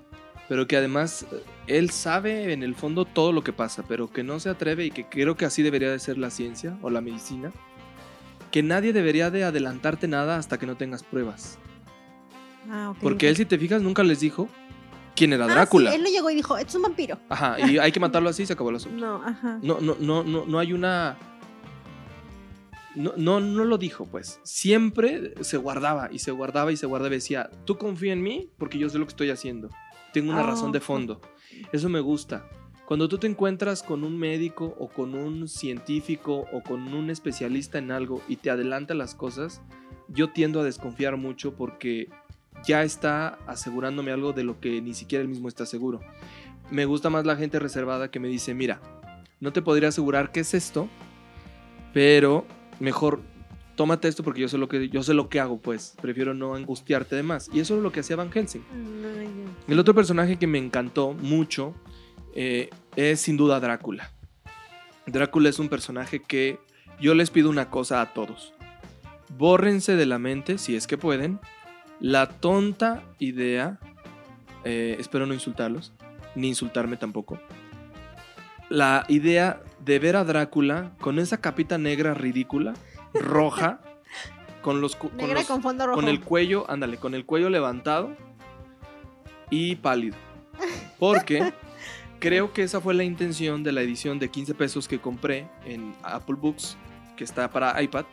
pero que además eh, él sabe en el fondo todo lo que pasa, pero que no se atreve y que creo que así debería de ser la ciencia o la medicina, que nadie debería de adelantarte nada hasta que no tengas pruebas. Ah, Porque él, si te fijas, nunca les dijo quién era Ah, sí, Drácula. él no llegó y dijo, es un vampiro. Ajá, y hay que matarlo así y se acabó el asunto. No, ajá. No, no, no, no, no hay una. No, no, no lo dijo, pues. Siempre se guardaba y se guardaba y se guardaba y decía, tú confía en mí porque yo sé lo que estoy haciendo. Tengo una Ah, razón de fondo. Eso me gusta. Cuando tú te encuentras con un médico o con un científico o con un especialista en algo y te adelanta las cosas, yo tiendo a desconfiar mucho porque ya está asegurándome algo de lo que ni siquiera él mismo está seguro. Me gusta más la gente reservada que me dice, mira, no te podría asegurar qué es esto, pero mejor tómate esto porque yo sé lo que yo sé lo que hago, pues prefiero no angustiarte de más. Y eso es lo que hacía Van Helsing. No. El otro personaje que me encantó mucho eh, es sin duda Drácula. Drácula es un personaje que yo les pido una cosa a todos. Bórrense de la mente, si es que pueden, la tonta idea, eh, espero no insultarlos, ni insultarme tampoco, la idea de ver a Drácula con esa capita negra ridícula, roja, con los, cu- con Negra los- con fondo rojo. con el cuello, ándale, con el cuello levantado y pálido. Porque creo que esa fue la intención de la edición de 15 pesos que compré en Apple Books, que está para iPad.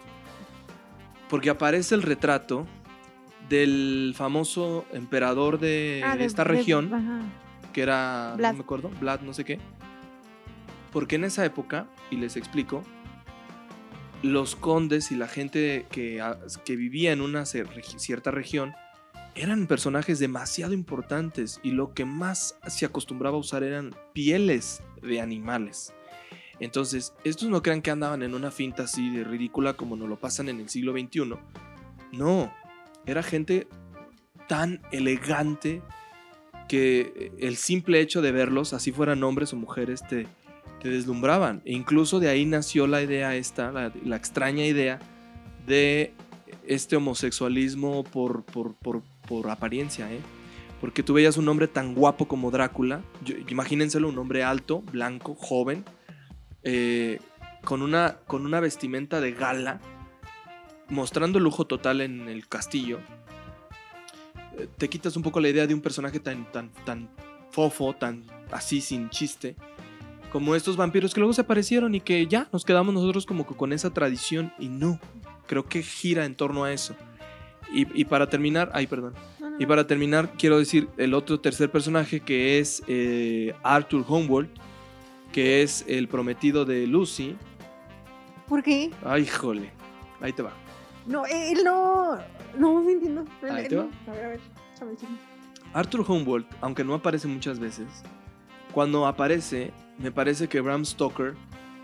Porque aparece el retrato del famoso emperador de, Ah, de- esta de- región, ajá. que era, Vlad. no me acuerdo, Vlad, no sé qué. Porque en esa época, y les explico, los condes y la gente que, que vivía en una cierta región eran personajes demasiado importantes y lo que más se acostumbraba a usar eran pieles de animales. Entonces, estos no crean que andaban en una finta así de ridícula como nos lo pasan en el siglo XXI. No, era gente tan elegante que el simple hecho de verlos, así fueran hombres o mujeres, te, te deslumbraban. E incluso de ahí nació la idea esta, la, extraña idea de este homosexualismo por, por, por apariencia, ¿eh? Porque tú veías un hombre tan guapo como Drácula, yo- imagínenselo, un hombre alto, blanco, joven, eh, con, una, con una vestimenta de gala, mostrando lujo total en el castillo. Eh, Te quitas un poco la idea de un personaje tan, tan, tan fofo, tan así sin chiste, como estos vampiros que luego se aparecieron y que ya nos quedamos nosotros como que con esa tradición y no, creo que gira en torno a eso. Y, y para terminar, ay, perdón. No, no, Y para terminar, quiero decir el otro tercer personaje que es eh, Arthur Homeworld, que es el prometido de Lucy. ¿Por qué? Ay, jole, ahí te va. No, él no. No, no entiendo. Ahí Él te no. va. A ver, a ver. Arthur Homeworld, aunque no aparece muchas veces, cuando aparece, me parece que Bram Stoker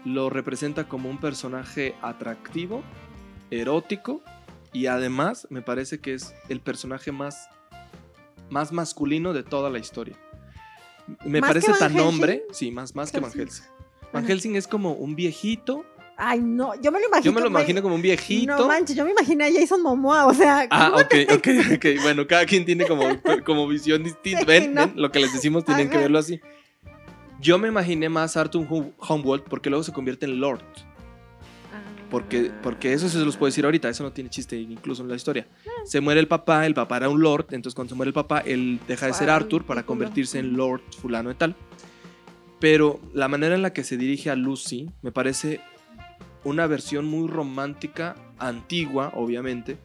lo representa como un personaje atractivo, erótico y además me parece que es el personaje más, más masculino de toda la historia. Me ¿Más parece que tan Helsing? hombre, sí, más, más que Van Helsing. Van Ajá. Helsing es como un viejito Ay, no, yo me lo imagino. Yo me lo imagino como un viejito. No manches, yo me imaginé a Jason Momoa, o sea. Ah, ¿cómo ok, ok, ok. Bueno, cada quien tiene como, como visión distinta. Sí, ven, no. ven, lo que les decimos tienen que verlo así. Yo me imaginé más a Arthur Hum- Humboldt porque luego se convierte en Lord. Porque, Ah. porque eso se los puedo decir ahorita, eso no tiene chiste incluso en la historia. Se muere el papá, el papá era un Lord, entonces cuando se muere el papá, él deja de ser Ah, Arthur para convertirse en Lord fulano y tal. Pero la manera en la que se dirige a Lucy me parece una versión muy romántica, antigua, obviamente,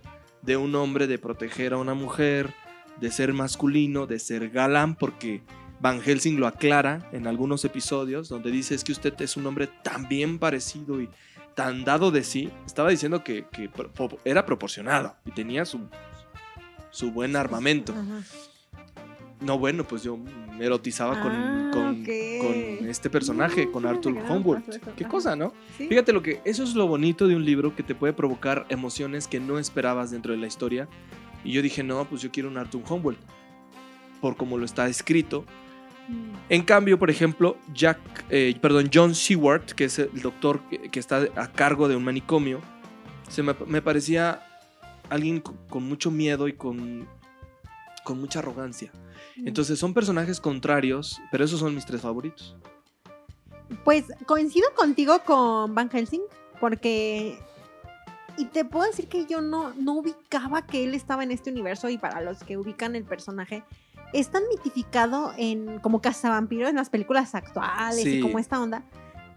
de un hombre de proteger a una mujer, de ser masculino, de ser galán, porque Van Helsing lo aclara en algunos episodios, donde dice es que usted es un hombre tan bien parecido y tan dado de sí. Estaba diciendo que, era proporcionado y tenía su, su buen armamento. Ajá. No, bueno, pues yo me erotizaba con, Ah, con, ok. con este personaje, No, con Arthur Humboldt. Qué Ajá. cosa, ¿no? Sí. Fíjate lo que eso es lo bonito de un libro que te puede provocar emociones que no esperabas dentro de la historia. Y yo dije, no, pues yo quiero un Arthur Humboldt por como lo está escrito. En cambio, por ejemplo, Jack, eh, perdón, John Seward, que es el doctor que, está a cargo de un manicomio, se me, me parecía alguien con, mucho miedo y con, con mucha arrogancia. Entonces son personajes contrarios, pero esos son mis tres favoritos. Pues coincido contigo con Van Helsing, porque. Y te puedo decir que yo no, no ubicaba que él estaba en este universo, y para los que ubican el personaje, es tan mitificado en como cazavampiros en las películas actuales Sí. y como esta onda.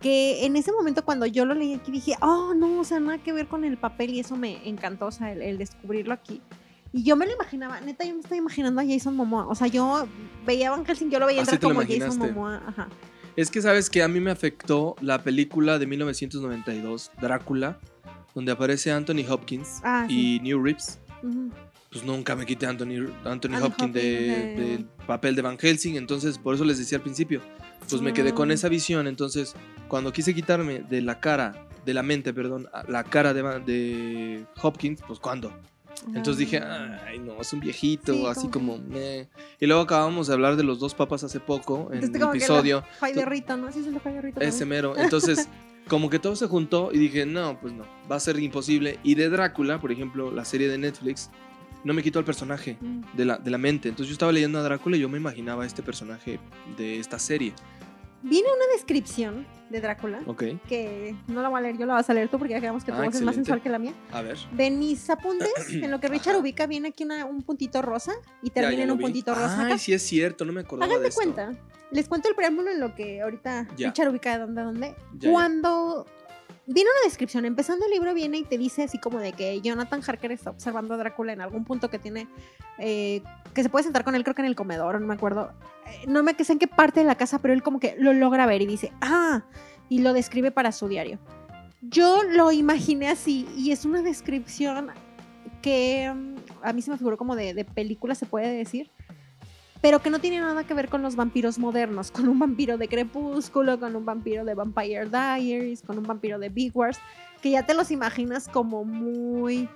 Que en ese momento cuando yo lo leí aquí dije, oh no, o sea, nada que ver con el papel y eso me encantó, o sea, el, el descubrirlo aquí. Y yo me lo imaginaba, neta, yo me estaba imaginando a Jason Momoa. O sea, yo veía a Van Helsing, yo lo veía entrar como Jason. Momoa. Ajá. Es que sabes que a mí me afectó la película de 1992, Drácula, donde aparece Anthony Hopkins Ah, sí. y New Reeves. Ujú. Pues nunca me quité a Anthony, Anthony Hopkins de- de- del papel de Van Helsing, entonces por eso les decía al principio, pues me quedé con Ah. esa visión, entonces cuando quise quitarme de la cara, de la mente, perdón, la cara de, de Hopkins, pues ¿cuándo? Entonces dije, ay no, es un viejito, Sí, así como como... meh". Y luego acabamos de hablar de los dos papas hace poco, en el episodio. Jaime Rito, ¿no? Sí, es el de Jaime Rito. Ese también. mero. Entonces, como que todo se juntó y dije, no, pues no, va a ser imposible. Y de Drácula, por ejemplo, la serie de Netflix, no me quitó el personaje Mm. de la, de la mente. Entonces yo estaba leyendo a Drácula y yo me imaginaba este personaje de esta serie. Viene una descripción de Drácula Ok, que no la voy a leer yo, la vas a leer tú porque ya quedamos que tu Ah, voz es más sensual que la mía. a ver. De mis apuntes, en lo que Richard ubica, viene aquí una- un puntito rosa y termina ya en un vi. puntito rosa. Ay, acá. sí es cierto, no me acordaba de Háganme esto. cuenta. Les cuento el preámbulo en lo que ahorita Ya. Richard ubica de dónde a dónde. Cuando viene una descripción, empezando el libro viene y te dice así como de que Jonathan Harker está observando a Drácula en algún punto que tiene, eh, que se puede sentar con él creo que en el comedor, no me acuerdo. Eh, no me sé en qué parte de la casa, pero él como que lo logra ver y dice, ah, y lo describe para su diario. Yo lo imaginé así y es una descripción que mm, a mí se me figuró como de, de película, se puede decir, pero que no tiene nada que ver con los vampiros modernos, con un vampiro de Crepúsculo, con un vampiro de Vampire Diaries, con un vampiro de Big Wars, que ya te los imaginas como muy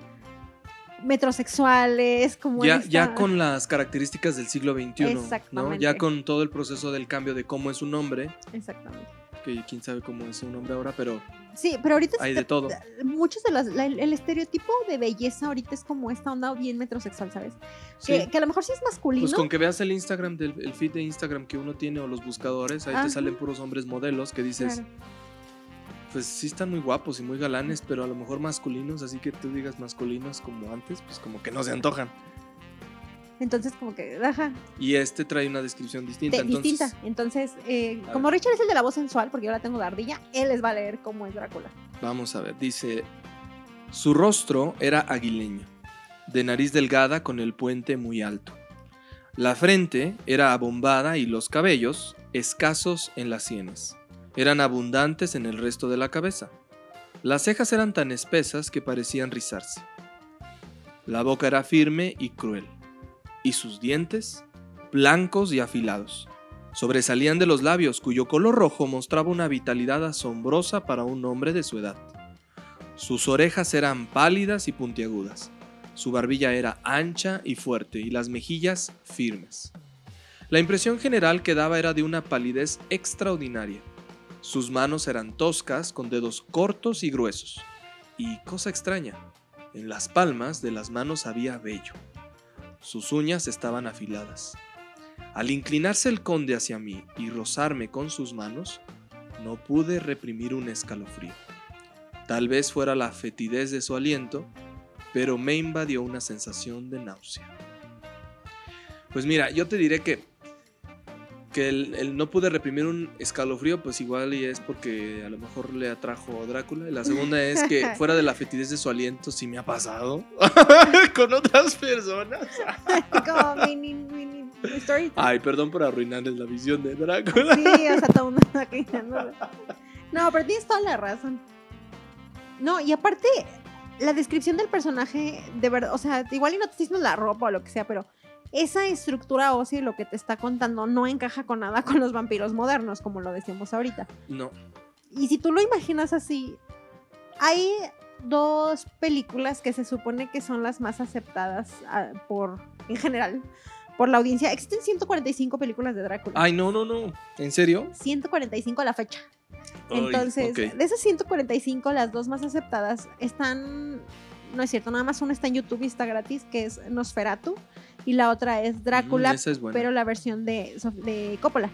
metrosexuales, como Ya, esta- ya con las características del siglo XXI, ¿no? Exactamente. Ya con todo el proceso del cambio de cómo es un hombre, Exactamente. que quién sabe cómo es un hombre ahora, pero Sí, pero ahorita hay de todo. muchos de las la- el estereotipo de belleza ahorita es como esta onda bien metrosexual, ¿sabes? Sí. Que, que a lo mejor sí es masculino. Pues con que veas el Instagram, del, el feed de Instagram que uno tiene o los buscadores, ahí Ajá. te salen puros hombres modelos que dices, Claro. pues sí están muy guapos y muy galanes, pero a lo mejor masculinos, así que tú digas masculinos como antes, pues como que no se antojan. Entonces como que, ajá, Y este trae una descripción distinta. de- entonces, distinta. Entonces, eh, como Richard es el de la voz sensual, porque yo la tengo de ardilla, él les va a leer cómo es Drácula. Vamos a ver, dice, su rostro era aguileño, de nariz delgada con el puente muy alto. La frente era abombada y los cabellos escasos en las sienes. Eran abundantes en el resto de la cabeza. Las cejas eran tan espesas que parecían rizarse. La boca era firme y cruel, y sus dientes blancos y afilados. Sobresalían de los labios, cuyo color rojo mostraba una vitalidad asombrosa para un hombre de su edad. Sus orejas eran pálidas y puntiagudas. Su barbilla era ancha y fuerte y las mejillas firmes. La impresión general que daba era de una palidez extraordinaria. Sus manos eran toscas, con dedos cortos y gruesos. Y cosa extraña, en las palmas de las manos había vello. Sus uñas estaban afiladas. Al inclinarse el conde hacia mí y rozarme con sus manos, no pude reprimir un escalofrío. Tal vez fuera la fetidez de su aliento, pero me invadió una sensación de náusea. Pues mira, yo te diré que que el, no pude reprimir un escalofrío, pues igual y es porque a lo mejor le atrajo a Drácula. Y la segunda es que fuera de la fetidez de su aliento, sí me ha pasado con otras personas. Como mini, mini story. Ay, perdón por arruinarles la visión de Drácula. Sí, o sea, todo el mundo está No, pero tienes toda la razón. No, y aparte, la descripción del personaje, de verdad, o sea, igual y no te estoy diciendo la ropa o lo que sea, pero esa estructura ósea y lo que te está contando no encaja con nada con los vampiros modernos, como lo decíamos ahorita. No. Y si tú lo imaginas así, hay dos películas que se supone que son las más aceptadas ah, por, en general, por la audiencia. Existen 145 películas de Drácula. Ay, no, no, no. ¿En serio? 145 a la fecha. Entonces, de esas 145, las dos más aceptadas están, no es cierto, nada más una está en YouTube y está gratis, que es Nosferatu y la otra es Drácula, mm, pero la versión de, de Coppola.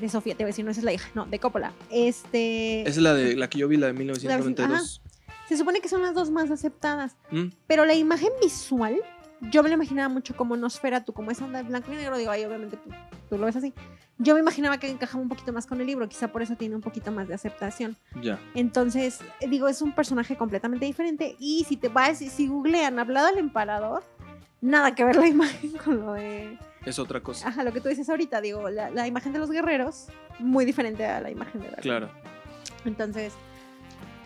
De Sofía, te voy a decir, no esa es la hija, no, de Coppola. Este... Esa es la, de, la que yo vi, la de 1992. se supone que son las dos más aceptadas, mm. pero la imagen visual, yo me la imaginaba mucho como Nosferatu, como esa onda de blanco y negro, digo, ahí obviamente tú, tú, lo ves así. Yo me imaginaba que encajaba un poquito más con el libro, quizá por eso tiene un poquito más de aceptación. Ya. Entonces, digo, es un personaje completamente diferente y si te vas, si googlean hablado al emparador, nada que ver la imagen con lo de... Es otra cosa. Ajá, lo que tú dices ahorita, digo, la, imagen de los guerreros, muy diferente a la imagen de la Claro. Entonces,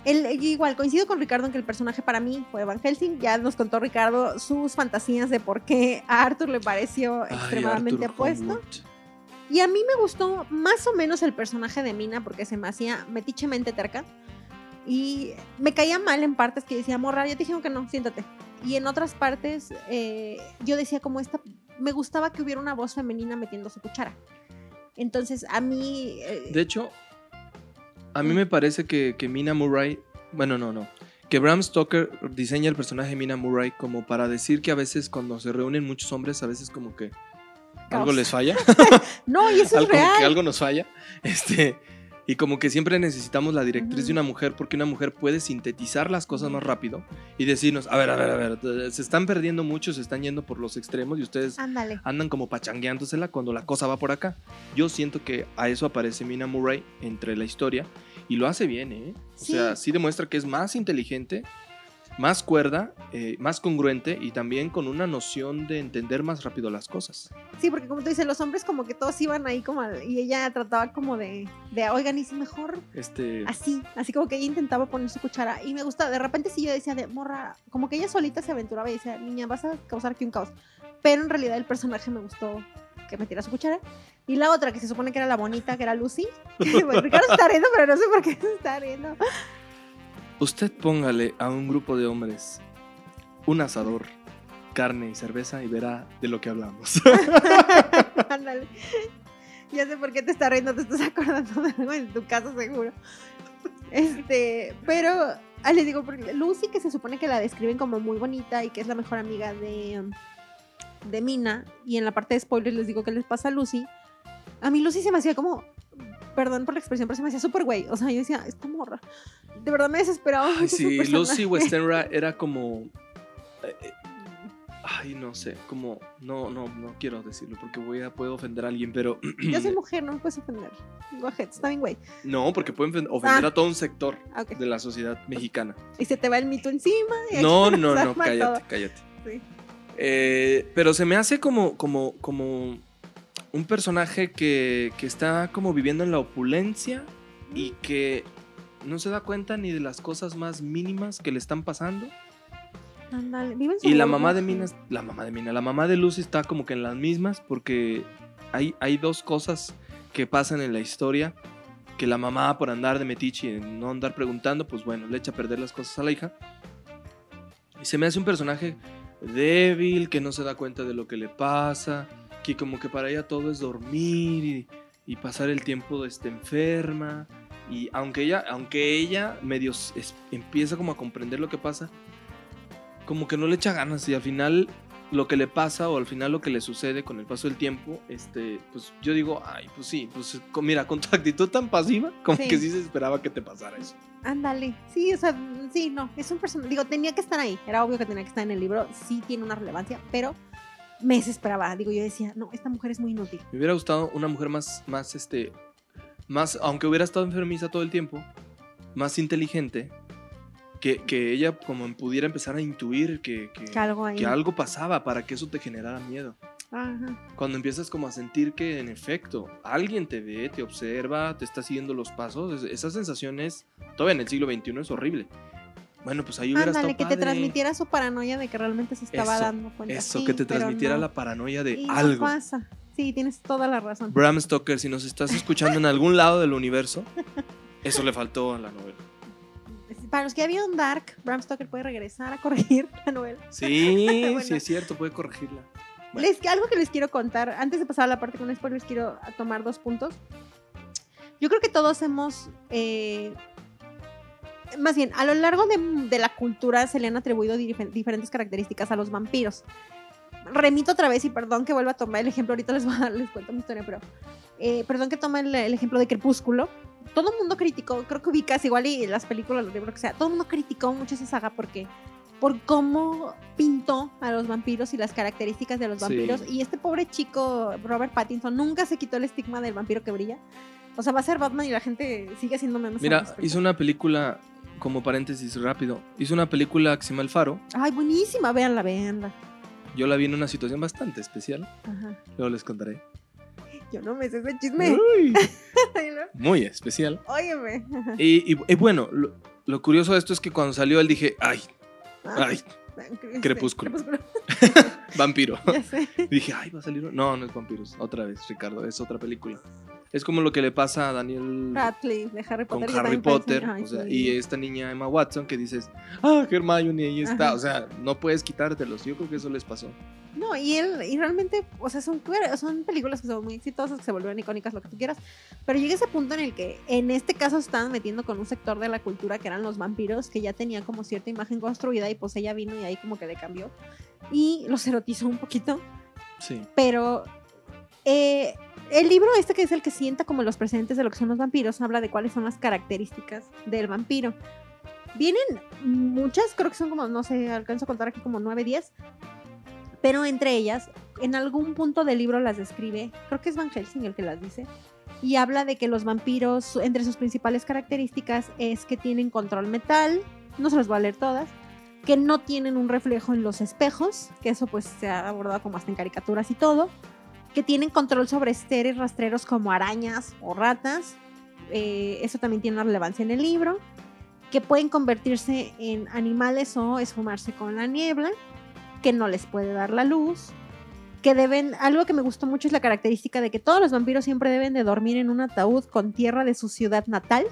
él, igual, coincido con Ricardo en que el personaje para mí fue Van Helsing. Ya nos contó Ricardo sus fantasías de por qué a Arthur le pareció extremadamente apuesto. Y a mí me gustó más o menos el personaje de Mina porque se me hacía metichemente terca. Y me caía mal en partes que decía, morra, yo te dije que no, siéntate y en otras partes eh, yo decía como esta, me gustaba que hubiera una voz femenina metiendo su cuchara. Entonces a mí... Eh, de hecho, a mí me parece que, que Mina Murray, bueno, no, no, que Bram Stoker diseña el personaje de Mina Murray como para decir que a veces cuando se reúnen muchos hombres, a veces como que algo les falla. no, y eso es real. Que algo nos falla. Este, y como que siempre necesitamos la directriz de una mujer porque una mujer puede sintetizar las cosas más rápido y decirnos, a ver, a ver, a ver, se están perdiendo mucho, se están yendo por los extremos y ustedes andan como pachangueándosela cuando la cosa va por acá. Yo siento que a eso aparece Mina Murray entre la historia y lo hace bien, ¿eh? O sea, sí demuestra que es más inteligente más cuerda, eh, más congruente y también con una noción de entender más rápido las cosas. Sí, porque como tú dices, los hombres como que todos iban ahí como y ella trataba como de, de oigan, y si mejor este... así, así como que ella intentaba poner su cuchara y me gusta, de repente sí yo decía de morra, como que ella solita se aventuraba y decía, niña, vas a causar aquí un caos. Pero en realidad el personaje me gustó que metiera su cuchara. Y la otra, que se supone que era la bonita, que era Lucy. Ricardo está riendo, pero no sé por qué se está riendo. Usted póngale a un grupo de hombres un asador, carne y cerveza y verá de lo que hablamos. Ándale. ya sé por qué te está riendo, te estás acordando de algo en tu casa seguro. Este, pero ah, les digo, Lucy, que se supone que la describen como muy bonita y que es la mejor amiga de, de Mina, y en la parte de spoilers les digo que les pasa a Lucy. A mí Lucy se me hacía como perdón por la expresión, pero se me hacía súper güey. O sea, yo decía, esta morra. De verdad me desesperaba. Ay, sí, Lucy Westenra era como. Eh, eh, ay, no sé, como. No, no, no quiero decirlo porque voy a, puedo ofender a alguien, pero. yo soy mujer, no me puedes ofender. Go ahead, está bien, güey. No, porque pueden ofender ah. a todo un sector de la sociedad mexicana. Y se te va el mito encima. no, no, no, cállate, cállate. Sí. Eh, pero se me hace como, como, como un personaje que, está como viviendo en la opulencia y que no se da cuenta ni de las cosas más mínimas que le están pasando. y la mamá de Mina, la mamá de Mina, la mamá de Lucy está como que en las mismas porque hay, hay dos cosas que pasan en la historia que la mamá por andar de metiche y no andar preguntando, pues bueno, le echa a perder las cosas a la hija. Y se me hace un personaje débil, que no se da cuenta de lo que le pasa, que como que para ella todo es dormir y, pasar el tiempo este, enferma Y aunque ella, aunque ella medio es- empieza como a comprender lo que pasa, como que no le echa ganas y al final lo que le pasa o al final lo que le sucede con el paso del tiempo, este, pues yo digo, ay, pues sí, pues con- mira, con tu actitud tan pasiva, como Sí. que sí se esperaba que te pasara eso. Ándale. Sí, o sea, sí, no. Es un personaje. Digo, tenía que estar ahí. Era obvio que tenía que estar en el libro. Sí tiene una relevancia, pero me desesperaba. Digo, yo decía, no, esta mujer es muy inútil. Me hubiera gustado una mujer más, más, este, más, aunque hubiera estado enfermiza todo el tiempo, más inteligente, que, que ella como pudiera empezar a intuir que, que, Que algo que algo pasaba para que eso te generara miedo. Ajá. Cuando empiezas como a sentir que en efecto alguien te ve, te observa, te está siguiendo los pasos, es- esa sensación es, todavía en el siglo XXI es horrible. Bueno, pues ahí hubiera Ándale, que te transmitiera su paranoia de que realmente se estaba Eso, dando cuenta. Eso, Sí, que te transmitiera no. la paranoia de Y no algo. pasa. Sí, tienes toda la razón. Bram Stoker, si nos estás escuchando en algún lado del universo, eso le faltó a la novela. Para los que ya vieron Dark, Bram Stoker puede regresar a corregir la novela. Sí, Bueno. sí es cierto, puede corregirla. Bueno. Les, algo que les quiero contar, antes de pasar a la parte con spoilers, quiero tomar dos puntos. Yo creo que todos hemos, eh, más bien, a lo largo de, de la cultura se le han atribuido dif- diferentes características a los vampiros. Remito otra vez y perdón que vuelva a tomar el ejemplo, ahorita les voy a les cuento mi historia, pero eh, perdón que tome el, el ejemplo de Crepúsculo. Todo el mundo criticó, creo que ubicas igual y las películas, los libros que sea, todo el mundo criticó mucho esa saga porque por cómo pintó a los vampiros y las características de los Sí. vampiros. Y este pobre chico, Robert Pattinson, nunca se quitó el estigma del vampiro que brilla. O sea, va a ser Batman y la gente sigue haciendo memes. Mira, hizo una película, como paréntesis rápido, hizo una película que se llama El Faro. Ay, buenísima, véanla, véanla. Yo la vi en una situación bastante especial. Ajá. Luego les contaré. Yo no me sé ese chisme. Uy, muy especial. Óyeme. Y, y- y bueno, lo, lo curioso de esto es que cuando salió él dije, ay, ay, Este, Crepúsculo. Crepúsculo. vampiro. Dije, ay, va a salir. uno". No, no es vampiros. Otra vez, Ricardo, es otra película. Es como lo que le pasa a Daniel Radcliffe de Harry con Potter. yo Harry Potter. ay, o sea, sí. y esta niña Emma Watson que dices, ah, Hermione, ahí está. Ajá. O sea, no puedes quitártelos. Yo creo que eso les pasó. No, y él, y realmente, o sea, son, son películas que son muy exitosas, que se volvieron icónicas, lo que tú quieras. Pero llega ese punto en el que, en este caso, estaban metiendo con un sector de la cultura que eran los vampiros, que ya tenían como cierta imagen construida, y pues ella vino y ahí como que le cambió. Y los erotizó un poquito. Sí. Pero eh, el libro este que es el que sienta como los presentes de lo que son los vampiros, habla de cuáles son las características del vampiro. Vienen muchas, creo que son como, no sé, alcanzo a contar aquí como 9, 10. Pero entre ellas, en algún punto del libro las describe, creo que es Van Helsing el que las dice, y habla de que los vampiros, entre sus principales características es que tienen control metal, no se las voy a leer todas, que no tienen un reflejo en los espejos, que eso pues se ha abordado como hasta en caricaturas y todo, que tienen control sobre seres rastreros como arañas o ratas, eh, eso también tiene una relevancia en el libro, que pueden convertirse en animales o esfumarse con la niebla, que no les puede dar la luz, que deben, algo que me gustó mucho es la característica de que todos los vampiros siempre deben de dormir en un ataúd con tierra de su ciudad natal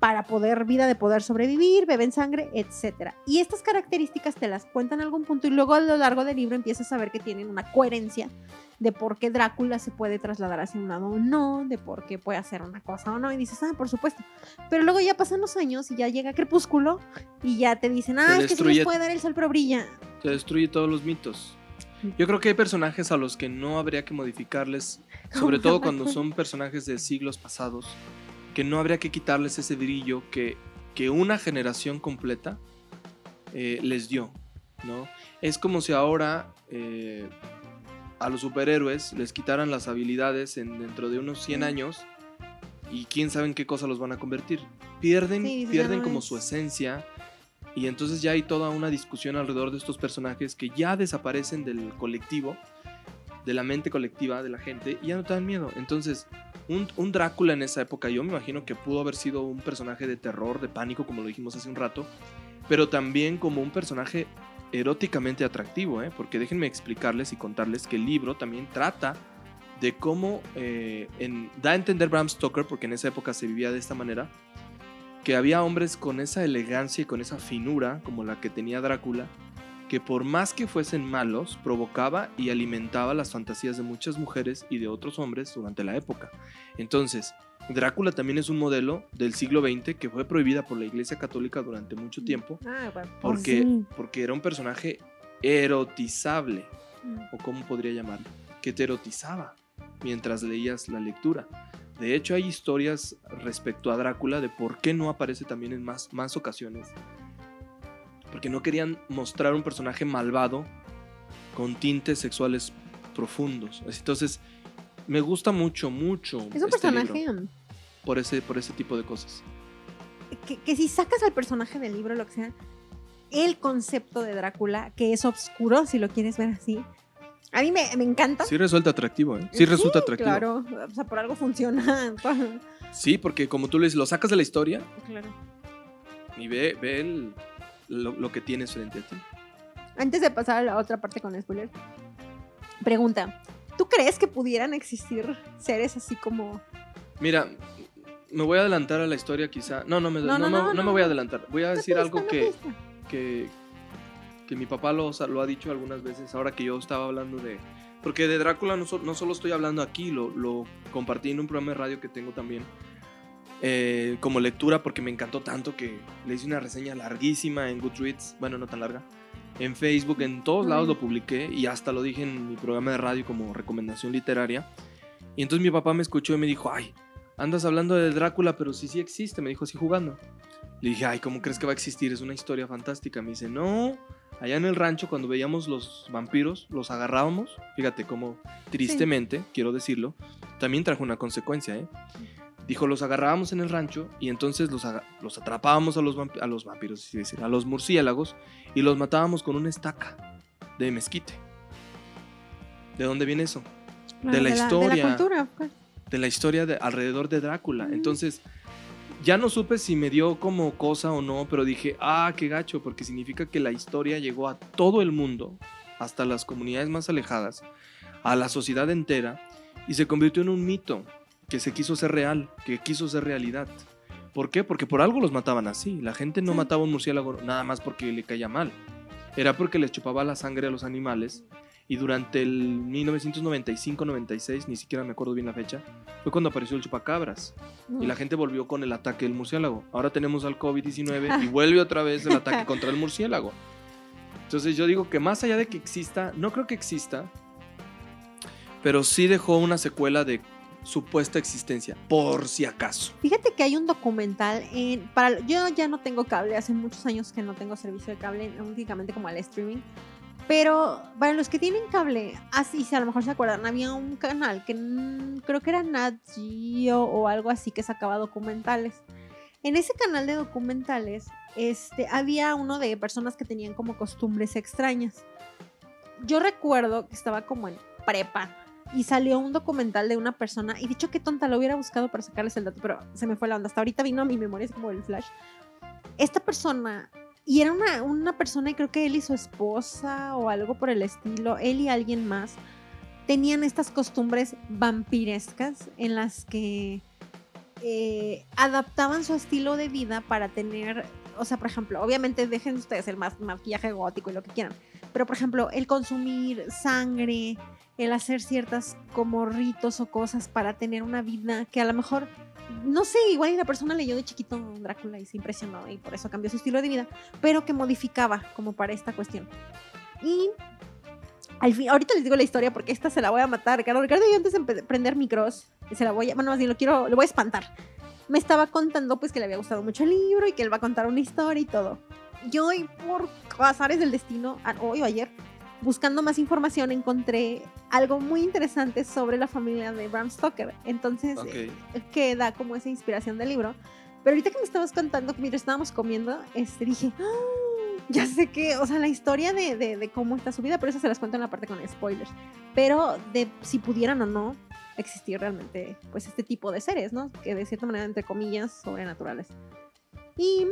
para poder vida de poder sobrevivir, beben sangre, etc. Y estas características te las cuentan en algún punto y luego a lo largo del libro empiezas a ver que tienen una coherencia de por qué Drácula se puede trasladar hacia un lado o no, de por qué puede hacer una cosa o no, y dices, ah, por supuesto. Pero luego ya pasan los años y ya llega Crepúsculo y ya te dicen, ah, es que destruye- les puede dar el sol, pero brilla. Se destruye todos los mitos. Yo creo que hay personajes a los que no habría que modificarles, sobre todo cuando son personajes de siglos pasados, que no habría que quitarles ese brillo que, que una generación completa eh, les dio, ¿no? Es como si ahora eh, a los superhéroes les quitaran las habilidades en, dentro de unos 100 Mm. años y quién sabe en qué cosa los van a convertir. Pierden, Sí, pierden no como es- su esencia y entonces ya hay toda una discusión alrededor de estos personajes que ya desaparecen del colectivo, de la mente colectiva de la gente y ya no te dan miedo. Entonces, un, un Drácula en esa época yo me imagino que pudo haber sido un personaje de terror, de pánico, como lo dijimos hace un rato, pero también como un personaje eróticamente atractivo, ¿eh? porque déjenme explicarles y contarles que el libro también trata de cómo eh, en- da a entender Bram Stoker, porque en esa época se vivía de esta manera, que había hombres con esa elegancia y con esa finura, como la que tenía Drácula, que por más que fuesen malos, provocaba y alimentaba las fantasías de muchas mujeres y de otros hombres durante la época. Entonces, Drácula también es un modelo del siglo XX que fue prohibida por la Iglesia Católica durante mucho tiempo Ah, bueno, porque, sí. porque era un personaje erotizable, Mm. o cómo podría llamarlo, que te erotizaba mientras leías la lectura. De hecho, hay historias respecto a Drácula de por qué no aparece también en más, más ocasiones. Porque no querían mostrar un personaje malvado con tintes sexuales profundos. Entonces, me gusta mucho, mucho. Es un este personaje libro por, ese, por ese tipo de cosas. que, que si sacas al personaje del libro, lo que sea, el concepto de Drácula, que es oscuro, si lo quieres ver así, a mí me, me encanta. Sí resulta atractivo, ¿eh? Sí resulta atractivo. Claro, o sea, por algo funciona. Sí, porque como tú le dices, lo sacas de la historia claro. y ve, ve el- lo, lo que tienes frente a ti. Antes de pasar a la otra parte con spoiler, pregunta: ¿Tú crees que pudieran existir seres así como. Mira, me voy a adelantar a la historia quizá. No, no me, No, no, no, no, no, no me voy a adelantar. Voy a decir algo que, que, que mi papá lo, lo ha dicho algunas veces, ahora que yo estaba hablando de... Porque de Drácula no, so- no solo estoy hablando aquí, lo, lo compartí en un programa de radio que tengo también. Eh, como lectura porque me encantó tanto que le hice una reseña larguísima en Goodreads, bueno, no tan larga, en Facebook, en todos lados lo publiqué y hasta lo dije en mi programa de radio como recomendación literaria. Y entonces mi papá me escuchó y me dijo, ay, andas hablando de Drácula, pero sí, sí existe, me dijo así jugando. Le dije, ay, ¿cómo crees que va a existir? Es una historia fantástica. Me dice, no, allá en el rancho cuando veíamos los vampiros, los agarrábamos, fíjate cómo tristemente, quiero decirlo, también trajo una consecuencia, ¿eh? Dijo, los agarrábamos en el rancho y entonces los, los atrapábamos a los, a los vampiros, es decir, a los murciélagos y los matábamos con una estaca de mezquite. ¿De dónde viene eso? Claro, de la De historia. la cultura. pues. de la historia de alrededor de Drácula. Mm. Entonces, ya no supe si me dio como cosa o no, pero dije, ah, qué gacho, porque significa que la historia llegó a todo el mundo, hasta las comunidades más alejadas, a la sociedad entera, y se convirtió en un mito que se quiso ser real, que quiso ser realidad. ¿Por qué? Porque por algo los mataban así. La gente no Sí. mataba a un murciélago nada más porque le caía mal. Era porque les chupaba la sangre a los animales. Y durante el 1995-96, ni siquiera me acuerdo bien la fecha, fue cuando apareció el chupacabras. Y la gente volvió con el ataque del murciélago. Ahora tenemos al COVID-19 y vuelve otra vez el ataque contra el murciélago. Entonces yo digo que más allá de que exista, no creo que exista, pero sí dejó una secuela de supuesta existencia, por si acaso. Fíjate que hay un documental en. Para, yo ya no tengo cable, hace muchos años que no tengo servicio de cable, únicamente como al streaming. Pero para los que tienen cable, así a lo mejor se acuerdan, había un canal que creo que era Nat Geo o algo así que sacaba documentales. En ese canal de documentales, este, había uno de personas que tenían como costumbres extrañas. Yo recuerdo que estaba como en prepa y salió un documental de una persona y dicho que tonta lo hubiera buscado para sacarles el dato, pero se me fue la onda. Hasta ahorita vino a mi memoria es como el flash. Esta persona y era una, una persona y creo que él y su esposa o algo por el estilo, él y alguien más tenían estas costumbres vampirescas en las que eh, adaptaban su estilo de vida para tener, o sea, por ejemplo, obviamente dejen ustedes el maquillaje gótico y lo que quieran, pero por ejemplo, el consumir sangre, el hacer ciertas como ritos o cosas para tener una vida que a lo mejor, no sé, igual y la persona leyó de chiquito Drácula y se impresionó y por eso cambió su estilo de vida, pero que modificaba como para esta cuestión. Y al fin, ahorita les digo la historia porque esta se la voy a matar, Ricardo. Ricardo, yo antes de prender micros, se la voy a, bueno, bien lo quiero, lo voy a espantar. Me estaba contando pues que le había gustado mucho el libro y que él va a contar una historia y todo. Yo hoy por azares del destino, hoy o ayer, buscando más información encontré algo muy interesante sobre la familia de Bram Stoker. Entonces, Ok. eh, que da como esa inspiración del libro. Pero ahorita que me estabas contando, mientras estábamos comiendo, este, dije, "Ah, ya sé que, o sea, la historia de, de- de cómo está su vida, pero eso se las cuento en la parte con spoilers. Pero de si pudieran o no existir realmente, pues, este tipo de seres, ¿no? Que de cierta manera, entre comillas, sobrenaturales. Y,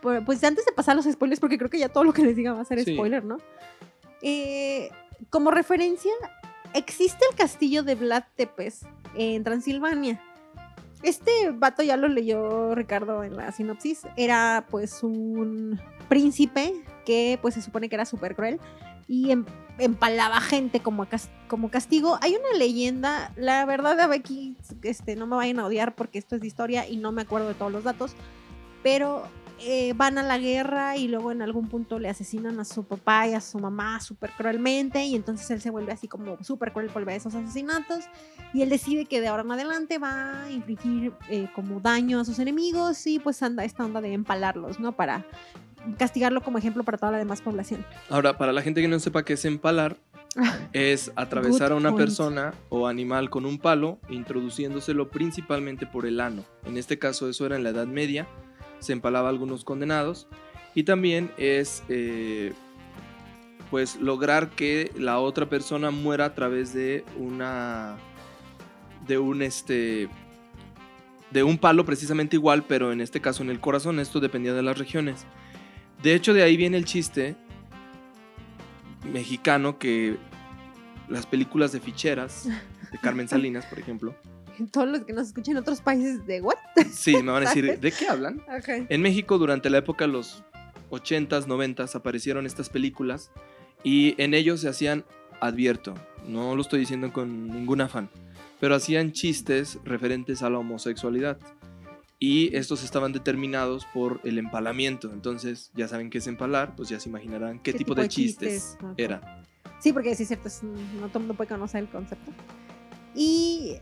pues antes de pasar a los spoilers, porque creo que ya todo lo que les diga va a ser Sí. spoiler, ¿no? Eh, como referencia, existe el castillo de Vlad Tepes en Transilvania. Este vato ya lo leyó Ricardo en la sinopsis. Era pues un príncipe que pues se supone que era súper cruel y em- empalaba gente como, cas- como castigo. Hay una leyenda, la verdad aquí este, no me vayan a odiar porque esto es de historia y no me acuerdo de todos los datos, pero eh, van a la guerra y luego en algún punto le asesinan a su papá y a su mamá súper cruelmente y entonces él se vuelve así como súper cruel por ver esos asesinatos y él decide que de ahora en adelante va a infligir eh, como daño a sus enemigos y pues anda esta onda de empalarlos, ¿no? Para castigarlo como ejemplo para toda la demás población. Ahora, para la gente que no sepa qué es empalar, es atravesar Good a una point. persona o animal con un palo, introduciéndoselo principalmente por el ano. En este caso, eso era en la Edad Media, se empalaba a algunos condenados. Y también es, eh, pues, lograr que la otra persona muera a través de una, de un, este, de un palo precisamente igual, pero en este caso en el corazón. Esto dependía de las regiones. De hecho, de ahí viene el chiste mexicano que las películas de ficheras de Carmen Salinas, por ejemplo. Todos los que nos escuchan en otros países de what? Sí, me van a decir. ¿de qué hablan? Okay. En México, durante la época de los 80s, 90s, aparecieron estas películas y en ellos se hacían, advierto, no lo estoy diciendo con ningún afán, pero hacían chistes referentes a la homosexualidad. Y estos estaban determinados por el empalamiento. Entonces, ya saben qué es empalar, pues ya se imaginarán qué, tipo, de chistes, Ok. era. Sí, porque sí es cierto, no todo el mundo puede conocer el concepto. Y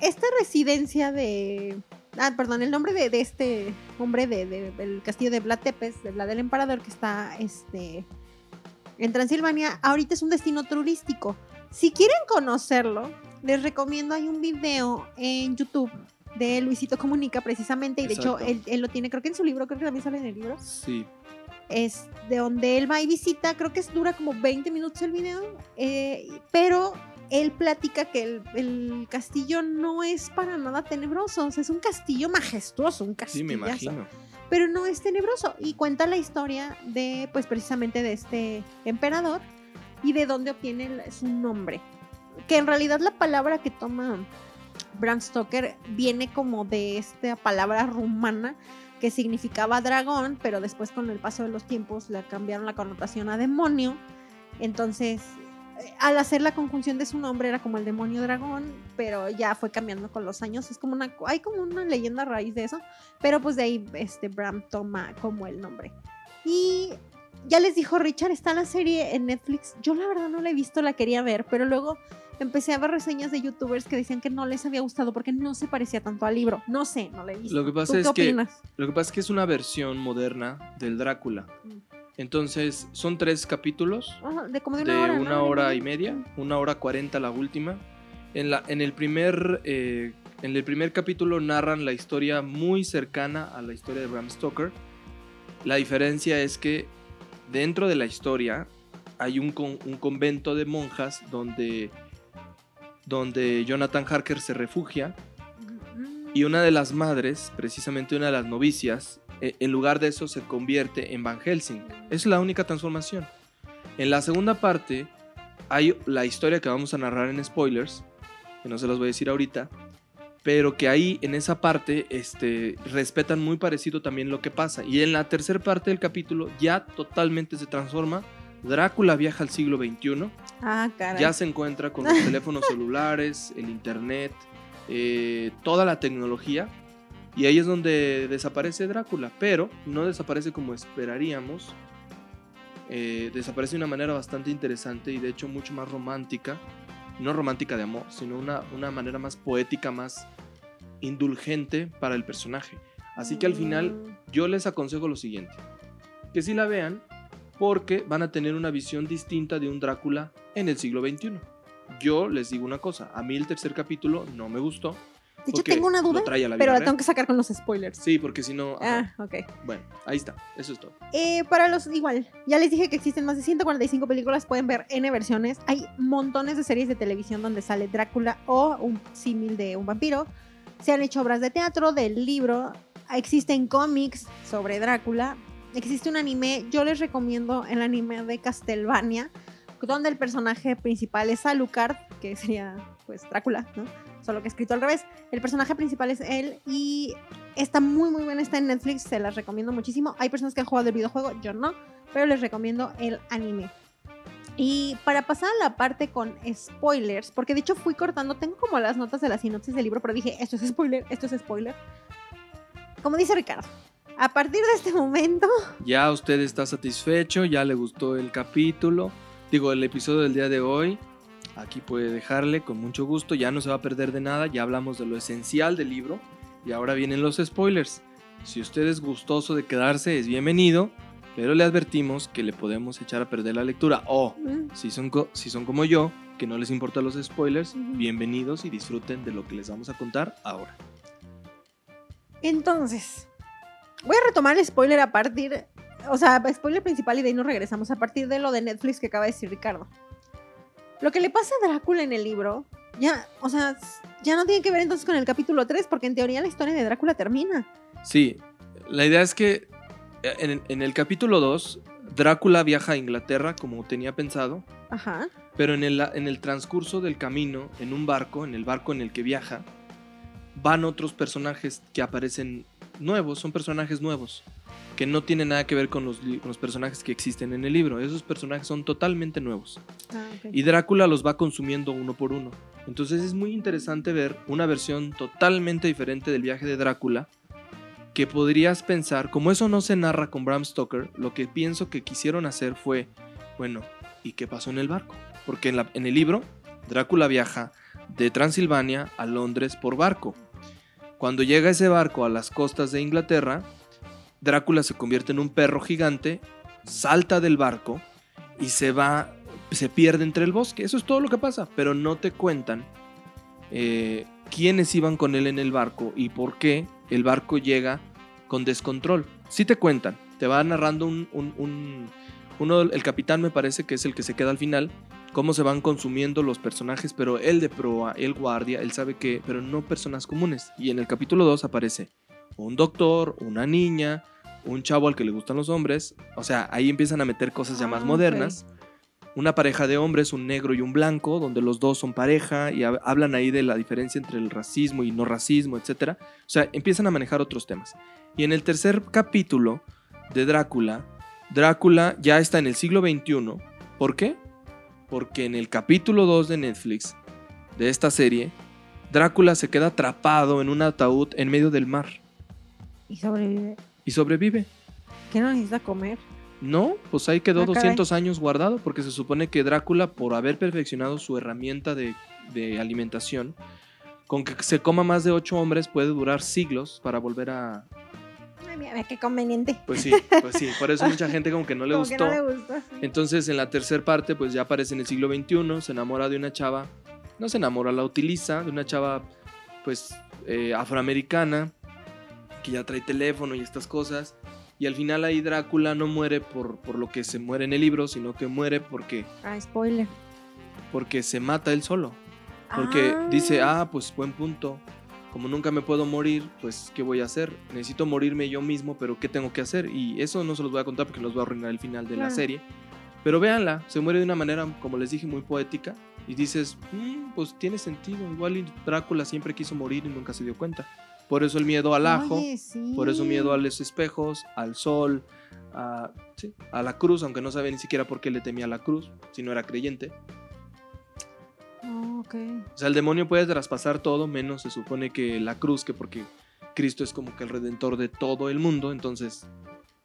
esta residencia de... Ah, perdón, el nombre de, de este hombre de, de- del castillo de Vlad Tepes, de Vlad del Emperador, que está este, en Transilvania, ahorita es un destino turístico. Si quieren conocerlo, les recomiendo, hay un video en YouTube de Luisito Comunica precisamente, y de hecho Exacto. él, él lo tiene, creo que en su libro, creo que también sale en el libro Sí. es de donde él va y visita, creo que es, dura como 20 minutos el video, eh, pero él platica que el, el castillo no es para nada tenebroso, o sea, es un castillo majestuoso, un Sí, castillo, me imagino. pero no es tenebroso y cuenta la historia de, pues precisamente de este emperador y de dónde obtiene el- su nombre, que en realidad la palabra que toma Bram Stoker viene como de esta palabra rumana que significaba dragón, pero después con el paso de los tiempos le cambiaron la connotación a demonio. Entonces, al hacer la conjunción de su nombre era como el demonio dragón, pero ya fue cambiando con los años. Es como una, hay como una leyenda a raíz de eso, pero pues de ahí este Bram toma como el nombre. Y ya les dijo Richard, está la serie en Netflix. Yo la verdad no la he visto, la quería ver, pero luego empecé a ver reseñas de youtubers que decían que no les había gustado porque no se parecía tanto al libro. No sé, no la he visto. Lo que pasa ¿Tú es qué que- opinas? Lo que pasa es que es una versión moderna del Drácula. Mm. Entonces, son tres capítulos Ajá, de como de de una hora. una ¿no? hora y media, una hora cuarenta la última. En, la, en, el primer, eh, en el primer capítulo narran la historia muy cercana a la historia de Bram Stoker. La diferencia es que dentro de la historia hay un, con- un convento de monjas donde, donde Jonathan Harker se refugia y una de las madres, precisamente una de las novicias, en lugar de eso se convierte en Van Helsing. Es la única transformación. En la segunda parte hay la historia que vamos a narrar en spoilers, que no se los voy a decir ahorita, pero que ahí en esa parte este, respetan muy parecido también lo que pasa. Y en la tercera parte del capítulo ya totalmente se transforma. Drácula viaja al siglo XXI, Ah, caray. ya se encuentra con los teléfonos celulares, el internet, eh, toda la tecnología. Y ahí es donde desaparece Drácula, pero no desaparece como esperaríamos. Eh, desaparece de una manera bastante interesante y de hecho mucho más romántica. No romántica de amor, sino una, una manera más poética, más indulgente para el personaje. Así que al final Mm. yo les aconsejo lo siguiente. Que si la vean porque van a tener una visión distinta de un Drácula en el siglo XXI. Yo les digo una cosa, a mí el tercer capítulo no me gustó. De hecho, tengo una duda, pero la real. tengo que sacar con los spoilers. Sí, porque si no... ajá. Ah, ok. Bueno, ahí está, eso es todo. Eh, para los, igual, ya les dije que existen más de 145 películas, pueden ver N versiones. Hay montones de series de televisión donde sale Drácula o un símil de un vampiro. Se han hecho obras de teatro, del libro, existen cómics sobre Drácula. Existe un anime, yo les recomiendo el anime de Castlevania, donde el personaje principal es Alucard, que sería pues Drácula, ¿no? Solo que escrito al revés. El personaje principal es él y está muy muy buena, está en Netflix, se las recomiendo muchísimo. Hay personas que han jugado el videojuego, yo no, pero les recomiendo el anime. Y para pasar a la parte con spoilers, porque de hecho fui cortando, tengo como las notas de la sinopsis del libro, pero dije, esto es spoiler, esto es spoiler. Como dice Ricardo, a partir de este momento... Ya usted está satisfecho, ya le gustó el capítulo, digo, el episodio del día de hoy. Aquí puede dejarle con mucho gusto, ya no se va a perder de nada, ya hablamos de lo esencial del libro y ahora vienen los spoilers. Si usted es gustoso de quedarse, es bienvenido, pero le advertimos que le podemos echar a perder la lectura. O Mm, si son, si son como yo, que no les importan los spoilers, bienvenidos y disfruten de lo que les vamos a contar ahora. Entonces, voy a retomar el spoiler a partir, o sea, spoiler principal y de ahí nos regresamos a partir de lo de Netflix que acaba de decir Ricardo. Lo que le pasa a Drácula en el libro, ya, o sea, ya no tiene que ver entonces con el capítulo 3, porque en teoría la historia de Drácula termina. Sí, la idea es que eh, en, en el capítulo 2, Drácula viaja a Inglaterra como tenía pensado, Ajá. pero en el, en el transcurso del camino, en un barco, en el barco en el que viaja, van otros personajes que aparecen nuevos, son personajes nuevos, que no tienen nada que ver con los, li- con los personajes que existen en el libro. Esos personajes son totalmente nuevos. Ah. Y Drácula los va consumiendo uno por uno. Entonces es muy interesante ver una versión totalmente diferente del viaje de Drácula que podrías pensar, como eso no se narra con Bram Stoker, lo que pienso que quisieron hacer fue, bueno, ¿y qué pasó en el barco? Porque en, la- en el libro, Drácula viaja de Transilvania a Londres por barco. Cuando llega ese barco a las costas de Inglaterra, Drácula se convierte en un perro gigante, salta del barco y se va, se pierde entre el bosque. Eso es todo lo que pasa, pero no te cuentan eh, quiénes iban con él en el barco y por qué el barco llega con descontrol. Sí te cuentan, te va narrando un, un- un- el capitán me parece que es el que se queda al final, cómo se van consumiendo los personajes, pero él de proa, el guardia, él sabe que, pero no personas comunes. Y en el capítulo 2 aparece un doctor, una niña, un chavo al que le gustan los hombres, o sea, ahí empiezan a meter cosas ya Ah, más ok. modernas. Una pareja de hombres, un negro y un blanco, donde los dos son pareja y hab- hablan ahí de la diferencia entre el racismo y no racismo, etc. O sea, empiezan a manejar otros temas. Y en el tercer capítulo de Drácula, Drácula ya está en el siglo XXI. ¿Por qué? Porque en el capítulo 2 de Netflix, de esta serie, Drácula se queda atrapado en un ataúd en medio del mar Y sobrevive. Y sobrevive. ¿Qué no necesita comer? No, pues ahí quedó Ah, caray. 200 años guardado porque se supone que Drácula, por haber perfeccionado su herramienta de, de alimentación, con que se coma más de 8 hombres puede durar siglos para volver a... Ay, mira, mira qué conveniente. Pues sí, pues sí, por eso mucha gente como que no le Como gustó. que no le gustó. sí. Entonces en la tercera parte pues ya aparece en el siglo XXI, se enamora de una chava, no se enamora, la utiliza, de una chava pues eh, afroamericana, que ya trae teléfono y estas cosas. Y al final ahí Drácula no muere por, por lo que se muere en el libro, sino que muere porque, Ah, spoiler. porque se mata él solo. Porque dice, ah, pues buen punto. Como nunca me puedo morir, pues ¿qué voy a hacer? Necesito morirme yo mismo, pero ¿qué tengo que hacer? Y eso no se los voy a contar porque los voy a arruinar el final de la serie. Pero véanla, se muere de una manera, como les dije, muy poética. Y dices, "Mm, pues tiene sentido. Igual Drácula siempre quiso morir y nunca se dio cuenta. Por eso el miedo al ajo, Oye, sí. por eso miedo a los espejos, al sol, a, sí, a la cruz, aunque no sabe ni siquiera por qué le temía a la cruz, si no era creyente. Oh. O sea, el demonio puede traspasar todo, menos se supone que la cruz, que porque Cristo es como que el redentor de todo el mundo, entonces...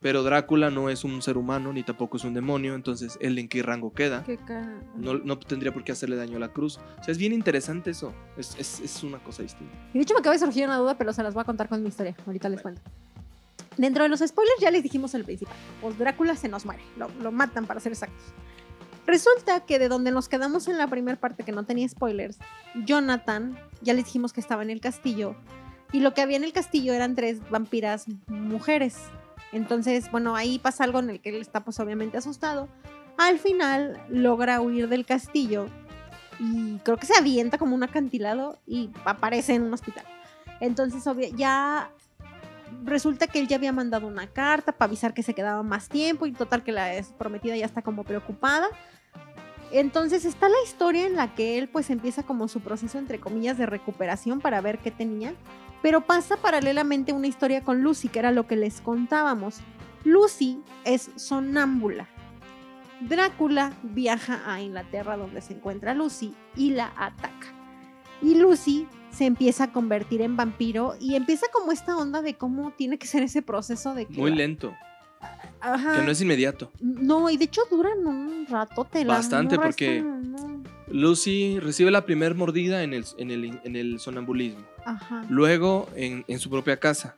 Pero Drácula no es un ser humano, ni tampoco es un demonio, entonces él en qué rango queda. Qué ca- No, no tendría por qué hacerle daño a la cruz. O sea, es bien interesante eso. Es, es- es una cosa distinta. Y de hecho me acaba de surgir una duda, pero se las voy a contar con mi historia. Ahorita les cuento. Dentro de los spoilers ya les dijimos el principal. Pues Drácula se nos muere. Lo, lo matan para ser exactos. Resulta que de donde nos quedamos en la primera parte que no tenía spoilers, Jonathan, ya les dijimos que estaba en el castillo. Y lo que había en el castillo eran tres vampiras mujeres. Entonces, bueno, ahí pasa algo en el que él está pues obviamente asustado. Al final logra huir del castillo y creo que se avienta como un acantilado y aparece en un hospital. Entonces, obvia- ya resulta que él ya había mandado una carta para avisar que se quedaba más tiempo y total que la ex prometida ya está como preocupada. Entonces está la historia en la que él pues empieza como su proceso entre comillas de recuperación para ver qué tenía, pero pasa paralelamente una historia con Lucy, que era lo que les contábamos. Lucy es sonámbula. Drácula viaja a Inglaterra donde se encuentra Lucy y la ataca. Y Lucy se empieza a convertir en vampiro y empieza como esta onda de cómo tiene que ser ese proceso de que... Muy lento. Ajá. Que no es inmediato. No, y de hecho duran un ratote. Bastante, porque- no. Lucy recibe la primer mordida en el, en el, en el sonambulismo. Ajá. Luego en, en su propia casa.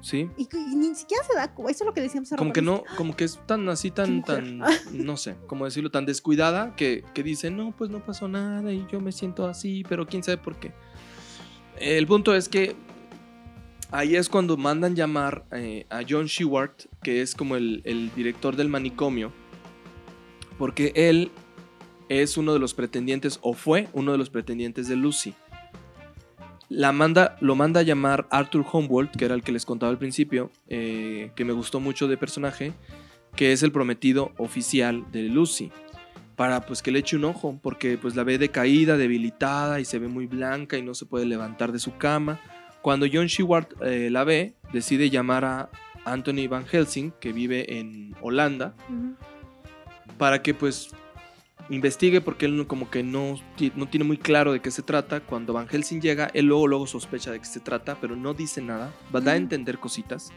¿Sí? Y, ni siquiera se da Eso es lo que decíamos Como que no, como que es tan así, tan, tan, no sé, cómo decirlo, tan descuidada que, que dice, no, pues no pasó nada y yo me siento así, pero quién sabe por qué. El punto es que ahí es cuando mandan llamar eh, a John Shewart, que es como el, el director del manicomio, porque él es uno de los pretendientes, o fue uno de los pretendientes de Lucy. La manda, lo manda a llamar Arthur Humboldt, que era el que les contaba al principio, eh, que me gustó mucho de personaje, que es el prometido oficial de Lucy, para pues que le eche un ojo, porque pues la ve decaída, debilitada y se ve muy blanca y no se puede levantar de su cama. Cuando John Shewart eh, la ve, decide llamar a Anthony Van Helsing, que vive en Holanda, para que pues investigue porque él como que no, no tiene muy claro de qué se trata. Cuando Van Helsing llega, él luego, luego sospecha de qué se trata, pero no dice nada, va da a entender cositas.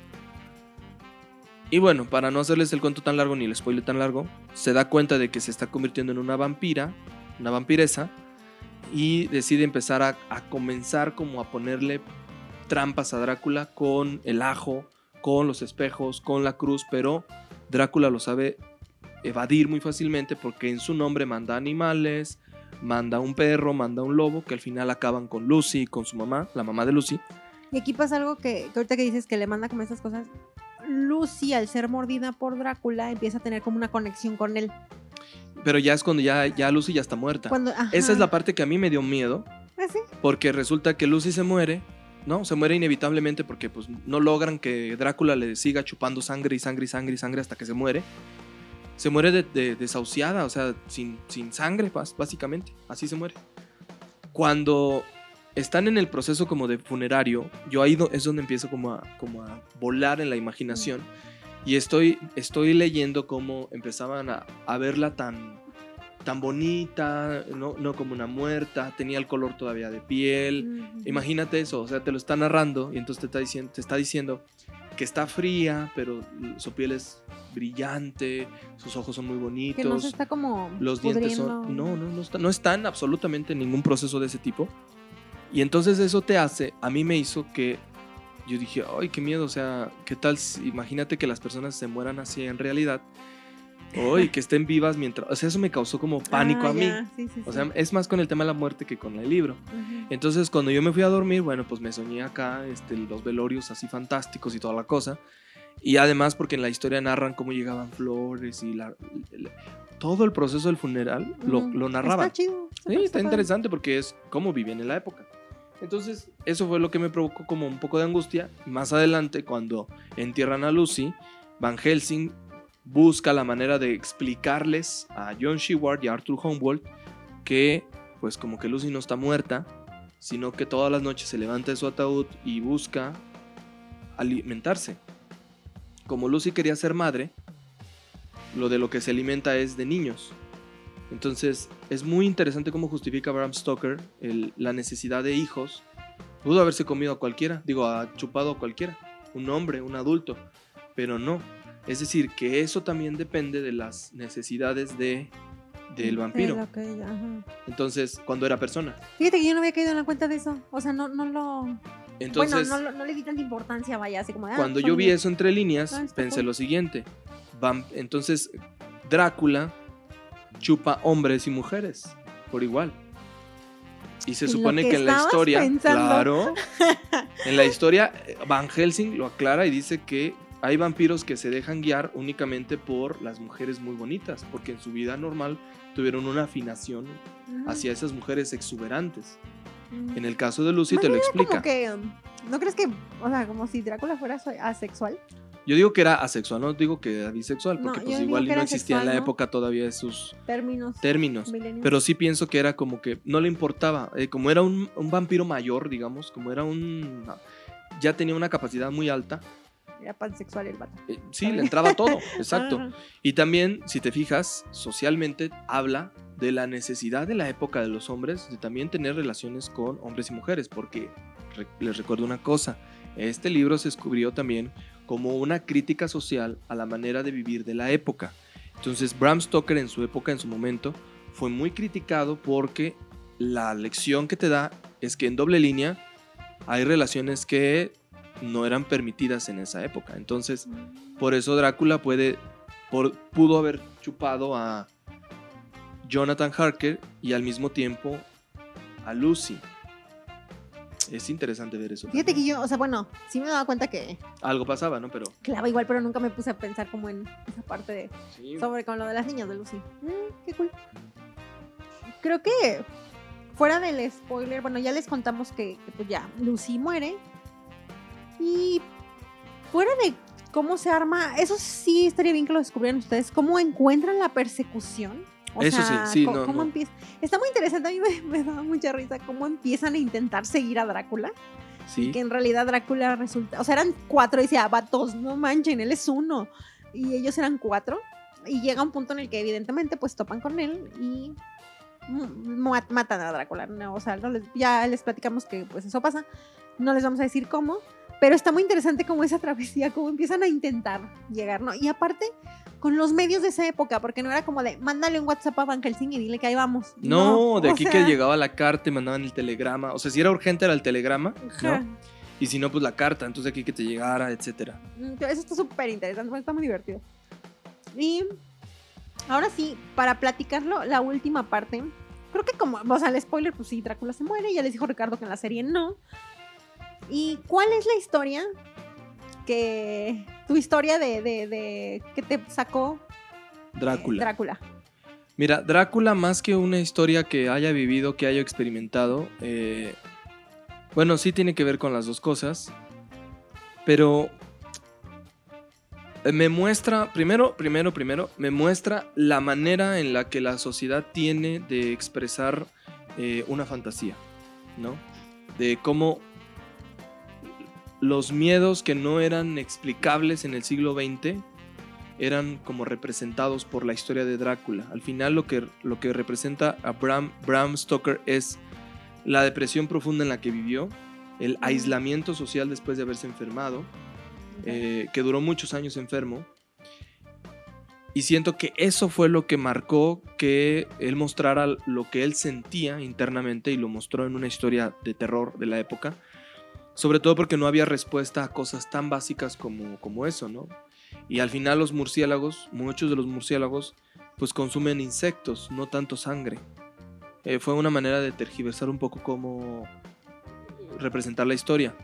Y bueno, para no hacerles el cuento tan largo ni el spoiler tan largo, se da cuenta de que se está convirtiendo en una vampira, una vampiresa, y decide empezar a, a comenzar como a ponerle trampas a Drácula con el ajo, con los espejos, con la cruz, pero Drácula lo sabe evadir muy fácilmente porque en su nombre manda animales, manda un perro, manda un lobo, que al final acaban con Lucy, con su mamá, la mamá de Lucy. Y aquí pasa algo que, que ahorita que dices que le manda como esas cosas. Lucy, al ser mordida por Drácula, empieza a tener como una conexión con él. Pero ya es cuando ya, ya Lucy ya está muerta. Cuando, Esa es la parte que a mí me dio miedo, Ah, sí. porque resulta que Lucy se muere, ¿no? Se muere inevitablemente porque pues no logran que Drácula le siga chupando sangre y sangre y sangre y sangre hasta que se muere. Se muere de, de- desahuciada, o sea, sin, sin sangre, básicamente. Así se muere. Cuando están en el proceso como de funerario, yo ahí es donde empiezo como a, como a volar en la imaginación. Y estoy, estoy leyendo cómo empezaban a, a verla tan, tan bonita, no, no como una muerta, tenía el color todavía de piel. Imagínate eso, o sea, te lo está narrando y entonces te está diciendo, te está diciendo que está fría, pero su piel es brillante, sus ojos son muy bonitos. Que no se está como. Los dientes son. No, no, no, está- no están absolutamente en ningún proceso de ese tipo. Y entonces eso te hace, a mí me hizo que yo dije, ay, qué miedo, o sea, ¿qué tal? si- imagínate que las personas se mueran así en realidad. Ay, que estén vivas mientras. O sea, eso me causó como pánico Ah, a mí. ya, sí, sí, O sí. sea, es más con el tema de la muerte que con el libro. Ujú. Entonces, cuando yo me fui a dormir, bueno, pues me soñé acá este, los velorios así fantásticos y toda la cosa. Y además porque en la historia narran cómo llegaban flores y la- el- todo el proceso del funeral lo, Ujú. lo narraban. Está chido. Sí, padre, está interesante porque es cómo vivían en la época. Entonces, eso fue lo que me provocó como un poco de angustia. Más adelante, cuando entierran a Lucy, Van Helsing busca la manera de explicarles a John Sheward y a Arthur Humboldt que, pues, como que Lucy no está muerta, sino que todas las noches se levanta de su ataúd y busca alimentarse. Como Lucy quería ser madre, lo de lo que se alimenta es de niños. Entonces, es muy interesante cómo justifica Bram Stoker la necesidad de hijos. Pudo haberse comido a cualquiera, digo, ha chupado a cualquiera, un hombre, un adulto, pero no. Es decir, que eso también depende de las necesidades de, del vampiro. Sí, que. Entonces, cuando era persona. Fíjate que yo no había caído en la cuenta de eso. O sea, no, no lo. Entonces, bueno, no, le di tanta importancia, vaya, así como. ah, cuando son yo vi eso entre líneas, Ah, pensé cool. lo siguiente. Vam- entonces, Drácula chupa hombres y mujeres por igual. Y se supone que que, en la historia, pensando. claro, en la historia eh, Van Helsing lo aclara y dice que hay vampiros que se dejan guiar únicamente por las mujeres muy bonitas, porque en su vida normal tuvieron una afinación Ujú. hacia esas mujeres exuberantes. Ujú. En el caso de Lucy te lo explica. Como que, um, ¿No crees que, o sea, como si Drácula fuera asexual? Yo digo que era asexual, no digo que era bisexual, porque No, pues igual no existía en la sexual, ¿no? época todavía esos Términos. términos. milenios. Pero sí pienso que era como que no le importaba. eh, como era un, un vampiro mayor, digamos, como era un. ya tenía una capacidad muy alta, Era pansexual el vato. Eh, sí, le entraba todo, exacto. Y también, si te fijas, socialmente habla de la necesidad de la época de los hombres de también tener relaciones con hombres y mujeres, porque re- les recuerdo una cosa, este libro se descubrió también como una crítica social a la manera de vivir de la época. Entonces, Bram Stoker en su época, en su momento, fue muy criticado porque la lección que te da es que en doble línea hay relaciones que no eran permitidas en esa época. Entonces, por eso Drácula puede, por- pudo haber chupado a Jonathan Harker y al mismo tiempo a Lucy. Es interesante ver eso. Fíjate que yo, o sea, bueno, sí me daba cuenta que Algo pasaba, ¿no? Pero clava igual, pero nunca me puse a pensar como en esa parte de sí. sobre con lo de las niñas de Lucy. Mm, qué cool. Creo que fuera del spoiler, bueno, ya les contamos que, que, pues ya Lucy muere. Y fuera de cómo se arma, eso sí estaría bien que lo descubrieran ustedes, cómo encuentran la persecución. O Eso sí, sea, sí, no, cómo no. empieza. Está muy interesante, a mí me, me daba mucha risa cómo empiezan a intentar seguir a Drácula. sí. Que en realidad Drácula resulta, o sea, eran cuatro y decía, vatos, no manchen, él es uno. Y ellos eran cuatro. Y llega un punto en el que evidentemente pues topan con él y ma- matan a Drácula. No, o sea, no les- ya les platicamos que pues eso pasa. No les vamos a decir cómo. Pero está muy interesante como esa travesía, cómo empiezan a intentar llegar, ¿no? Y aparte, con los medios de esa época, porque no era como de, mándale un WhatsApp a Van Helsing y dile que ahí vamos. No, de aquí sea, que llegaba la carta y mandaban el telegrama. O sea, si era urgente era el telegrama, ajá. ¿no? Y si no, pues la carta. Entonces de aquí que te llegara, etcétera. Mm, Eso está súper interesante, está muy divertido. Y ahora sí, para platicarlo, la última parte. Creo que como, o sea, el spoiler, pues sí, Drácula se muere, ya les dijo Ricardo que en la serie no. ¿Y cuál es la historia que, tu historia de, de, de que te sacó eh, Drácula. Drácula? Mira, Drácula, más que una historia que haya vivido, que haya experimentado, eh, bueno, sí tiene que ver con las dos cosas, pero me muestra, primero, primero, primero, me muestra la manera en la que la sociedad tiene de expresar eh, una fantasía, ¿no? De cómo los miedos que no eran explicables en el siglo XX eran como representados por la historia de Drácula. Al final lo que, lo que representa a Bram, Bram Stoker es la depresión profunda en la que vivió, el aislamiento social después de haberse enfermado, eh, que duró muchos años enfermo. Y siento que eso fue lo que marcó que él mostrara lo que él sentía internamente y lo mostró en una historia de terror de la época. Sobre todo porque no había respuesta a cosas tan básicas como, como eso, ¿no? Y al final los murciélagos, muchos de los murciélagos, pues consumen insectos, no tanto sangre. Eh, fue una manera de tergiversar un poco cómo representar la historia.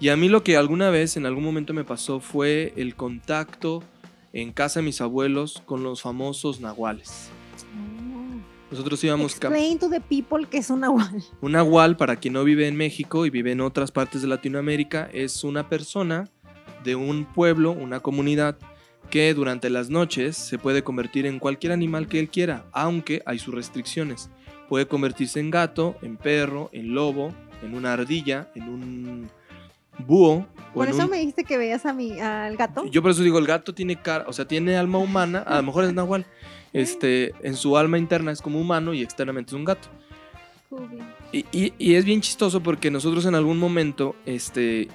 Y a mí lo que alguna vez, en algún momento me pasó fue el contacto en casa de mis abuelos con los famosos nahuales. Nosotros íbamos... Explain to the people que es un nahual. un nahual, para quien no vive en México y vive en otras partes de Latinoamérica, es una persona de un pueblo, una comunidad, que durante las noches se puede convertir en cualquier animal que él quiera, aunque hay sus restricciones. Puede convertirse en gato, en perro, en lobo, en una ardilla, en un búho. Por eso un- me dijiste que veías a mi, al gato. Yo por eso digo, el gato tiene cara, o sea, tiene alma humana, a lo mejor es nahual. Este, en su alma interna es como humano y externamente es un gato. Y, y- y es bien chistoso porque nosotros en algún momento este,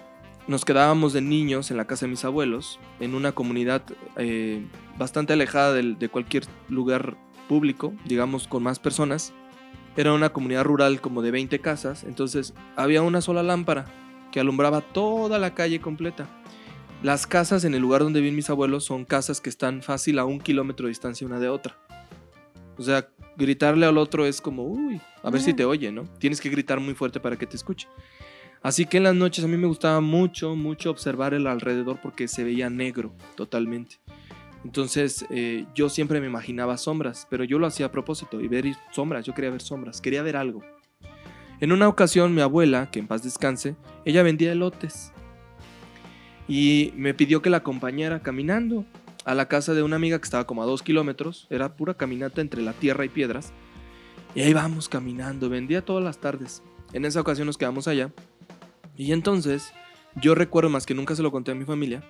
nos quedábamos de niños en la casa de mis abuelos, en una comunidad eh, bastante alejada de, cualquier lugar público, digamos, con más personas. Era una comunidad rural como de 20 casas, entonces había una sola lámpara que alumbraba toda la calle completa. Las casas en el lugar donde viven mis abuelos son casas que están fácil a un kilómetro de distancia una de otra. O sea, gritarle al otro es como, uy, a ver si te oye, ¿no? Tienes que gritar muy fuerte para que te escuche. Así que en las noches a mí me gustaba mucho, mucho observar el alrededor porque se veía negro totalmente. Entonces eh, yo siempre me imaginaba sombras, pero yo lo hacía a propósito y ver sombras, yo quería ver sombras, quería ver algo. En una ocasión mi abuela, que en paz descanse, ella vendía elotes y me pidió que la acompañara caminando a la casa de una amiga que estaba como a dos kilómetros, era pura caminata entre la tierra y piedras. Y ahí vamos caminando, vendía todas las tardes. En esa ocasión nos quedamos allá. Y entonces, yo recuerdo más que nunca se lo conté a mi familia,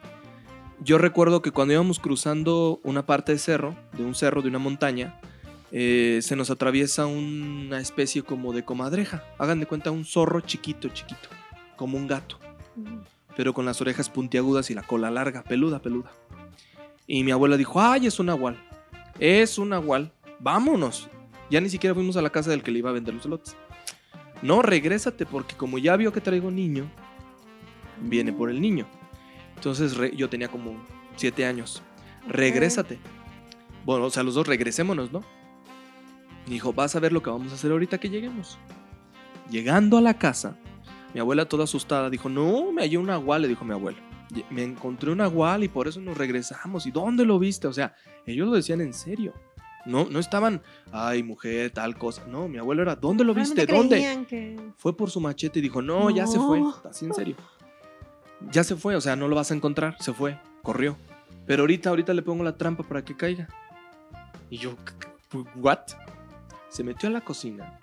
yo recuerdo que cuando íbamos cruzando una parte de cerro, de un cerro, de una montaña, eh, se nos atraviesa una especie como de comadreja. Hagan de cuenta un zorro chiquito, chiquito, como un gato, pero con las orejas puntiagudas y la cola larga, peluda, peluda. Y mi abuela dijo, ay, es un nahual, es un nahual, vámonos. Ya ni siquiera fuimos a la casa del que le iba a vender los elotes. No, regrésate, porque como ya vio que traigo niño, viene por el niño. Entonces yo tenía como siete años. Regrésate. Bueno, o sea, los dos regresémonos, ¿no? Dijo, vas a ver lo que vamos a hacer ahorita que lleguemos. Llegando a la casa, mi abuela toda asustada dijo, no, me hallé un nahual, le dijo mi abuelo. "Ye- Me encontré un nahual y por eso nos regresamos. ¿Y dónde lo viste? O sea, ellos lo decían en serio. No, no estaban, ay, mujer, tal cosa. No, mi abuelo era, ¿dónde lo viste? Realmente ¿Dónde? que- Fue por su machete y dijo, no, ya se fue. No. Así en serio. Ya se fue, o sea, no lo vas a encontrar. Se fue, corrió. Pero ahorita, ahorita le pongo la trampa para que caiga. Y yo, ¿what? Se metió a la cocina,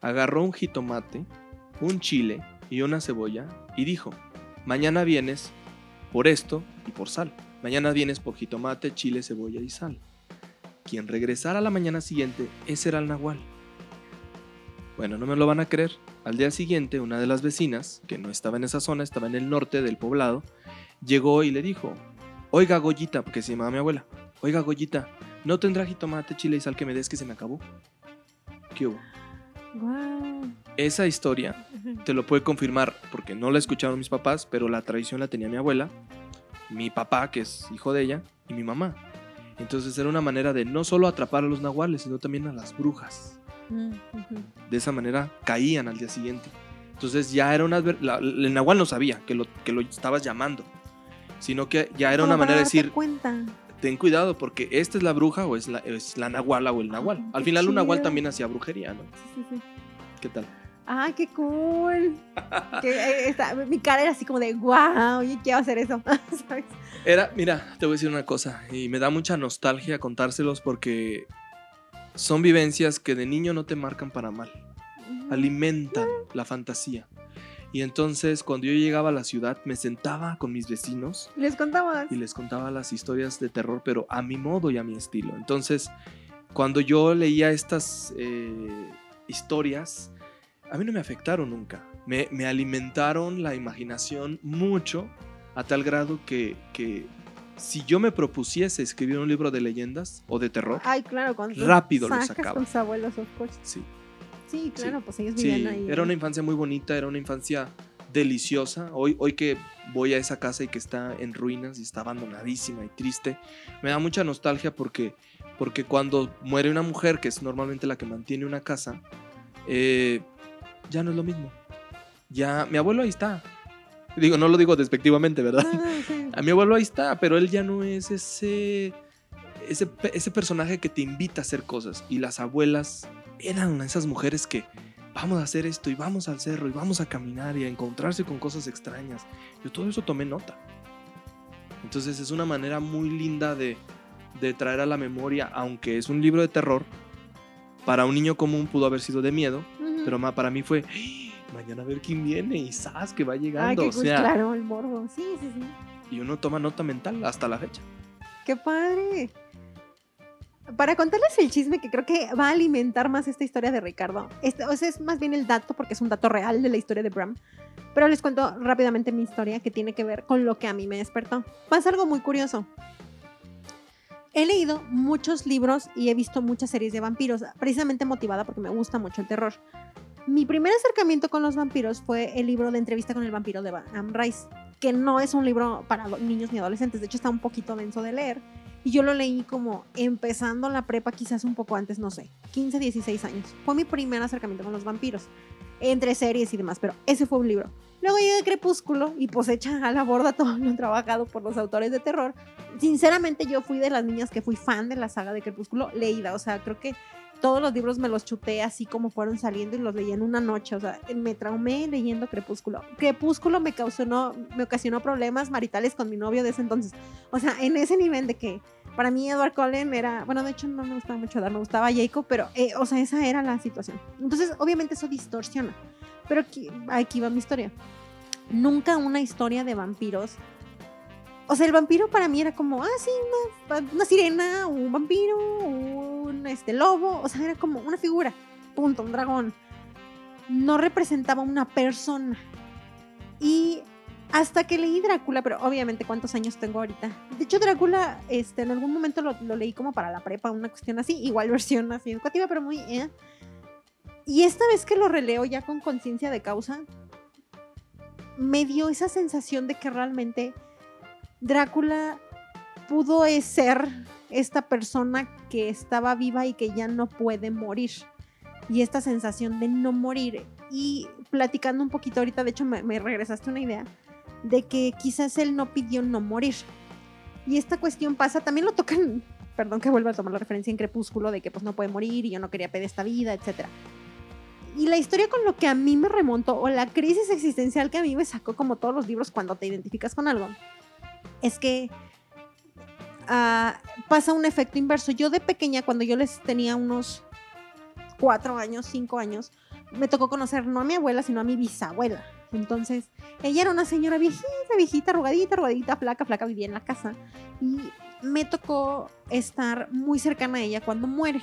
agarró un jitomate, un chile y una cebolla y dijo, mañana vienes por esto y por sal. Mañana vienes por jitomate, chile, cebolla y sal. Quien regresara a la mañana siguiente, ese era el nahual. Bueno, no me lo van a creer. Al día siguiente, una de las vecinas, que no estaba en esa zona, estaba en el norte del poblado, llegó y le dijo, oiga Goyita, porque se llamaba mi abuela, oiga Goyita, ¿no tendrá jitomate, chile y sal que me des que se me acabó? ¿Qué hubo? Guau. Esa historia te lo puede confirmar porque no la escucharon mis papás, pero la tradición la tenía mi abuela, mi papá, que es hijo de ella, y mi mamá. Entonces era una manera de no solo atrapar a los nahuales, sino también a las brujas. De esa manera caían al día siguiente. Entonces ya era una... la- el nahual no sabía que lo, que lo estabas llamando, sino que ya era Como una manera de decir, cuenta. ten cuidado porque esta es la bruja o es la, es la nahuala o el nahual. Ah, Al final un nahual también hacía brujería, ¿no? Sí, sí, sí. ¿Qué tal? ¡Ay, qué cool! Que, eh, mi cara era así como de, wow, yo quiero hacer eso. ¿Sabes? Era, mira, te voy a decir una cosa, y me da mucha nostalgia contárselos porque son vivencias que de niño no te marcan para mal, alimentan la fantasía. Y entonces cuando yo llegaba a la ciudad me sentaba con mis vecinos Les contamos. y les contaba las historias de terror, pero a mi modo y a mi estilo. Entonces, cuando yo leía estas eh, historias, a mí no me afectaron nunca. Me, me alimentaron la imaginación mucho, a tal grado que, que si yo me propusiese escribir un libro de leyendas o de terror, Ay, claro, Rápido lo sacaba. con tus abuelos, of course. sí. Sí, claro, pues ellos Sí, vivían ahí. era una infancia muy bonita, era una infancia deliciosa. Hoy, hoy que voy a esa casa y que está en ruinas y está abandonadísima y triste, me da mucha nostalgia porque, porque cuando muere una mujer, que es normalmente la que mantiene una casa, eh, ya no es lo mismo. Ya, mi abuelo ahí está. Digo, no lo digo despectivamente, ¿verdad? Sí. A mi abuelo ahí está, pero él ya no es ese, ese, ese personaje que te invita a hacer cosas. Y las abuelas eran esas mujeres que vamos a hacer esto y vamos al cerro y vamos a caminar y a encontrarse con cosas extrañas. Yo todo eso tomé nota. Entonces es una manera muy linda de, de traer a la memoria, aunque es un libro de terror, para un niño común pudo haber sido de miedo. Pero ma- para mí fue, "¡Ah! mañana a ver quién viene y sabes que va llegando. Ay, qué o sea, claro, el morbo. Sí, sí, sí. y uno toma nota mental hasta la fecha. ¡Qué padre! Para contarles el chisme que creo que va a alimentar más esta historia de Ricardo. Este, o sea, es más bien el dato, porque es un dato real de la historia de Bram. Pero les cuento rápidamente mi historia que tiene que ver con lo que a mí me despertó. Pasa algo muy curioso. He leído muchos libros y he visto muchas series de vampiros, precisamente motivada porque me gusta mucho el terror. Mi primer acercamiento con los vampiros fue el libro de entrevista con el vampiro de Anne Rice, que no es un libro para niños ni adolescentes, de hecho está un poquito denso de leer. Y yo lo leí como empezando la prepa, quizás un poco antes, no sé, 15, 16 años. Fue mi primer acercamiento con los vampiros, entre series y demás, pero ese fue un libro. Luego llega Crepúsculo y pues echa a la borda todo lo trabajado por los autores de terror. Sinceramente yo fui de las niñas que fui fan de la saga de Crepúsculo leída, o sea, creo que todos los libros me los chuté así como fueron saliendo y los leí en una noche, o sea, me traumé leyendo Crepúsculo. Crepúsculo me causó, me ocasionó problemas maritales con mi novio de ese entonces. O sea, en ese nivel de que para mí Edward Cullen era, bueno, de hecho no me gustaba mucho Edward, me gustaba Jacob, pero, eh, o sea, esa era la situación. Entonces, obviamente eso distorsiona. Pero aquí, aquí va mi historia. Nunca una historia de vampiros o sea, el vampiro para mí era como, ah, sí, una, sirena, un vampiro, un este, lobo, o sea, era como una figura, punto, un dragón. No representaba una persona. Y hasta que leí Drácula, pero obviamente cuántos años tengo ahorita. De hecho, Drácula, este, en algún momento lo, lo leí como para la prepa, una cuestión así, igual versión así educativa, pero muy... Eh. Y esta vez que lo releo ya con conciencia de causa, me dio esa sensación de que realmente Drácula pudo ser esta persona que estaba viva y que ya no puede morir. Y esta sensación de no morir. Y platicando un poquito ahorita, de hecho me, regresaste una idea de que quizás él no pidió no morir. Y esta cuestión pasa, también lo tocan, perdón que vuelva a tomar la referencia en Crepúsculo, de que pues no puede morir y yo no quería pedir esta vida, etc. Y la historia con lo que a mí me remontó, o la crisis existencial que a mí me sacó como todos los libros cuando te identificas con algo, es que ah, pasa un efecto inverso. Yo de pequeña, cuando yo les tenía unos cuatro años, cinco años, me tocó conocer no a mi abuela, sino a mi bisabuela. Entonces, ella era una señora viejita, viejita, arrugadita, arrugadita, flaca, flaca, vivía en la casa. Y me tocó estar muy cercana a ella cuando muere.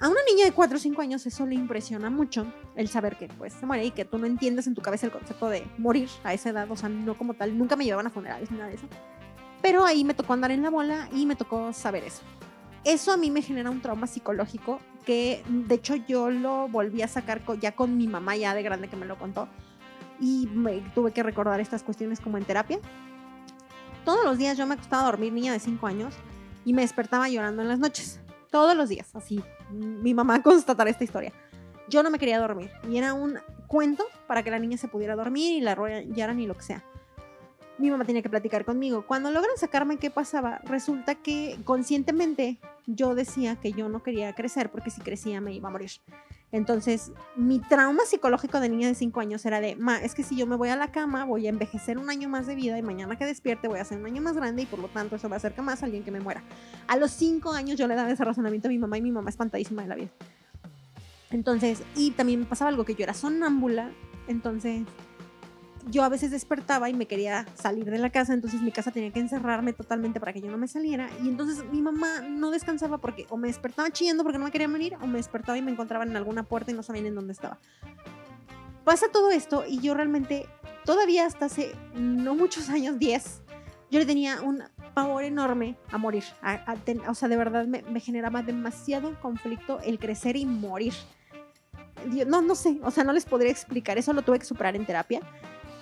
A una niña de 4 o 5 años eso le impresiona mucho, el saber que pues se muere y que tú no entiendes en tu cabeza el concepto de morir a esa edad, o sea, no como tal, nunca me llevaban a funerales ni nada de eso. Pero ahí me tocó andar en la bola y me tocó saber eso. Eso a mí me genera un trauma psicológico que de hecho yo lo volví a sacar ya con mi mamá ya de grande que me lo contó y tuve que recordar estas cuestiones como en terapia. Todos los días yo me acostaba a dormir, niña de 5 años, y me despertaba llorando en las noches. Todos los días, así. Mi mamá constatará esta historia. Yo no me quería dormir y era un cuento para que la niña se pudiera dormir y la arrollaran y lo que sea. Mi mamá tenía que platicar conmigo. Cuando logran sacarme qué pasaba, resulta que conscientemente yo decía que yo no quería crecer porque si crecía me iba a morir. Entonces, mi trauma psicológico de niña de 5 años era de, ma, es que si yo me voy a la cama, voy a envejecer un año más de vida y mañana que despierte voy a ser un año más grande y por lo tanto eso va a hacer que más alguien que me muera. A los 5 años yo le daba ese razonamiento a mi mamá y mi mamá espantadísima de la vida. Entonces, y también me pasaba algo que yo era sonámbula, entonces yo a veces despertaba y me quería salir de la casa, entonces mi casa tenía que encerrarme totalmente para que yo no me saliera. Y entonces mi mamá no descansaba porque o me despertaba chillando porque no me quería venir, o me despertaba y me encontraba en alguna puerta y no sabían en dónde estaba. Pasa todo esto y yo realmente, todavía hasta hace no muchos años, 10, yo le tenía un pavor enorme a morir. o sea, de verdad me, me generaba demasiado conflicto el crecer y morir. No, no sé, o sea, no les podría explicar, eso lo tuve que superar en terapia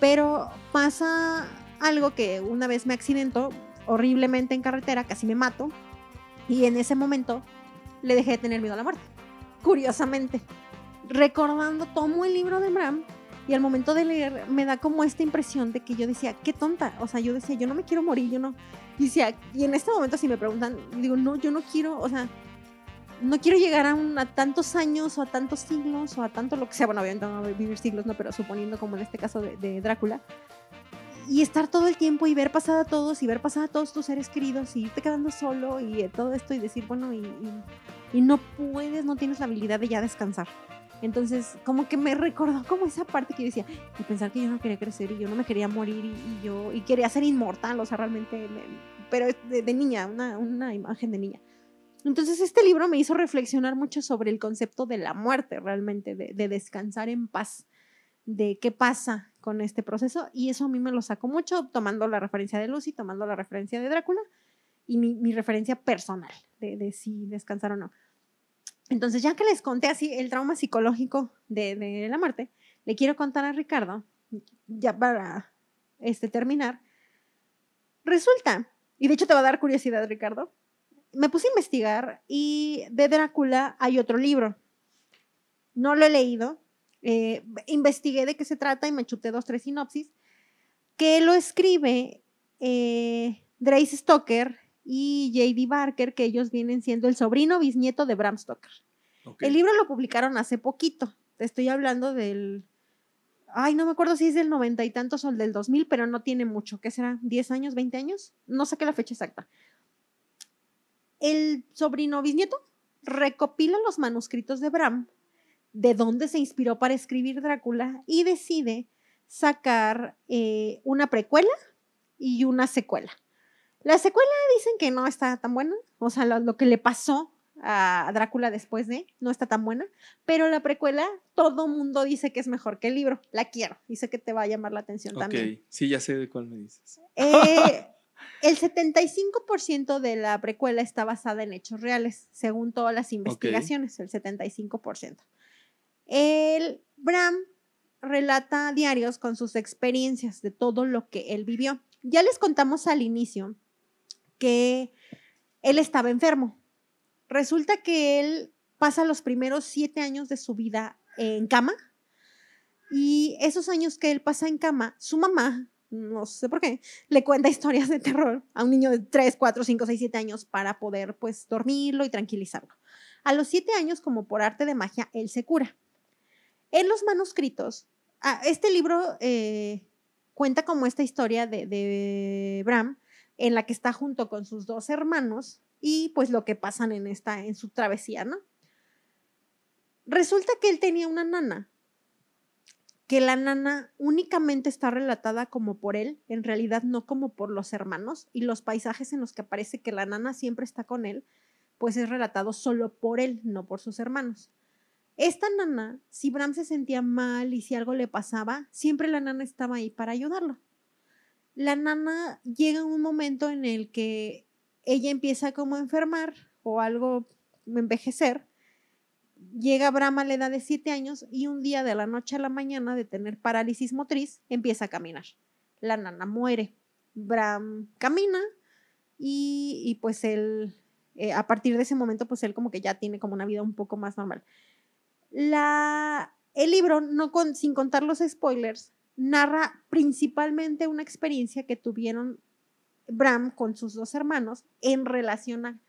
pero pasa algo que una vez me accidentó horriblemente en carretera, casi me mato, y en ese momento le dejé de tener miedo a la muerte. Curiosamente, recordando, tomo el libro de Bram y al momento de leer me da como esta impresión de que yo decía, qué tonta, o sea, yo decía, yo no me quiero morir, yo no, y decía, y en este momento si me preguntan, digo, no, yo no quiero, o sea, no quiero llegar a, tantos años o a tantos siglos o a tanto lo que sea, bueno, obviamente no vivir siglos, no, pero suponiendo como en este caso de, Drácula, y estar todo el tiempo y ver pasar a todos y ver pasar a todos tus seres queridos y irte quedando solo y eh, todo esto y decir, bueno, y, no puedes, no tienes la habilidad de ya descansar. Entonces, como que me recordó como esa parte que yo decía, y pensar que yo no quería crecer y yo no me quería morir y, yo, y quería ser inmortal, o sea, realmente, pero de, de niña, una imagen de niña. Entonces este libro me hizo reflexionar mucho sobre el concepto de la muerte realmente, de, descansar en paz, de qué pasa con este proceso y eso a mí me lo sacó mucho tomando la referencia de Lucy, tomando la referencia de Drácula y mi, referencia personal de, si descansar o no. Entonces ya que les conté así el trauma psicológico de, la muerte, le quiero contar a Ricardo, ya para este, terminar, resulta, y de hecho te va a dar curiosidad Ricardo, me puse a investigar y de Drácula hay otro libro. No lo he leído. Eh, investigué de qué se trata y me chuté dos, tres sinopsis. Que lo escribe eh, Grace Stoker y J.D. Barker, que ellos vienen siendo el sobrino bisnieto de Bram Stoker. El libro lo publicaron hace poquito. estoy hablando del. Ay, no me acuerdo si es del noventa y tantos o del 2000, pero no tiene mucho. ¿Qué será? ¿10 años? ¿20 años? No sé qué la fecha exacta el sobrino bisnieto recopila los manuscritos de Bram, de dónde se inspiró para escribir Drácula, y decide sacar eh, una precuela y una secuela. La secuela dicen que no está tan buena, o sea, lo, lo que le pasó a Drácula después de no está tan buena, pero la precuela todo mundo dice que es mejor que el libro. La quiero, dice que te va a llamar la atención Ok, también. sí, ya sé de cuál me dices. Eh, el 75% de la precuela está basada en hechos reales, según todas las investigaciones, el 75%. El Bram relata diarios con sus experiencias de todo lo que él vivió. Ya les contamos al inicio que él estaba enfermo. Resulta que él pasa los primeros siete años de su vida en cama y esos años que él pasa en cama, su mamá, no sé por qué, le cuenta historias de terror a un niño de 3, 4, 5, 6, 7 años para poder pues dormirlo y tranquilizarlo. A los siete años, como por arte de magia, él se cura. En los manuscritos, ah, este libro eh, cuenta como esta historia de, de Bram, en la que está junto con sus dos hermanos y pues lo que pasan en esta, en su travesía, ¿no? Resulta que él tenía una nana, que la nana únicamente está relatada como por él, en realidad no como por los hermanos, y los paisajes en los que aparece que la nana siempre está con él, pues es relatado solo por él, no por sus hermanos. Esta nana, si Bram se sentía mal y si algo le pasaba, siempre la nana estaba ahí para ayudarlo. La nana llega un momento en el que ella empieza como a enfermar o algo envejecer. Llega Bram a la edad de 7 años y un día de la noche a la mañana de tener parálisis motriz empieza a caminar. La nana muere. Bram camina y, y pues él, eh, a partir de ese momento, pues él como que ya tiene como una vida un poco más normal. La, el libro, no con, sin contar los spoilers, narra principalmente una experiencia que tuvieron Bram con sus dos hermanos en relación a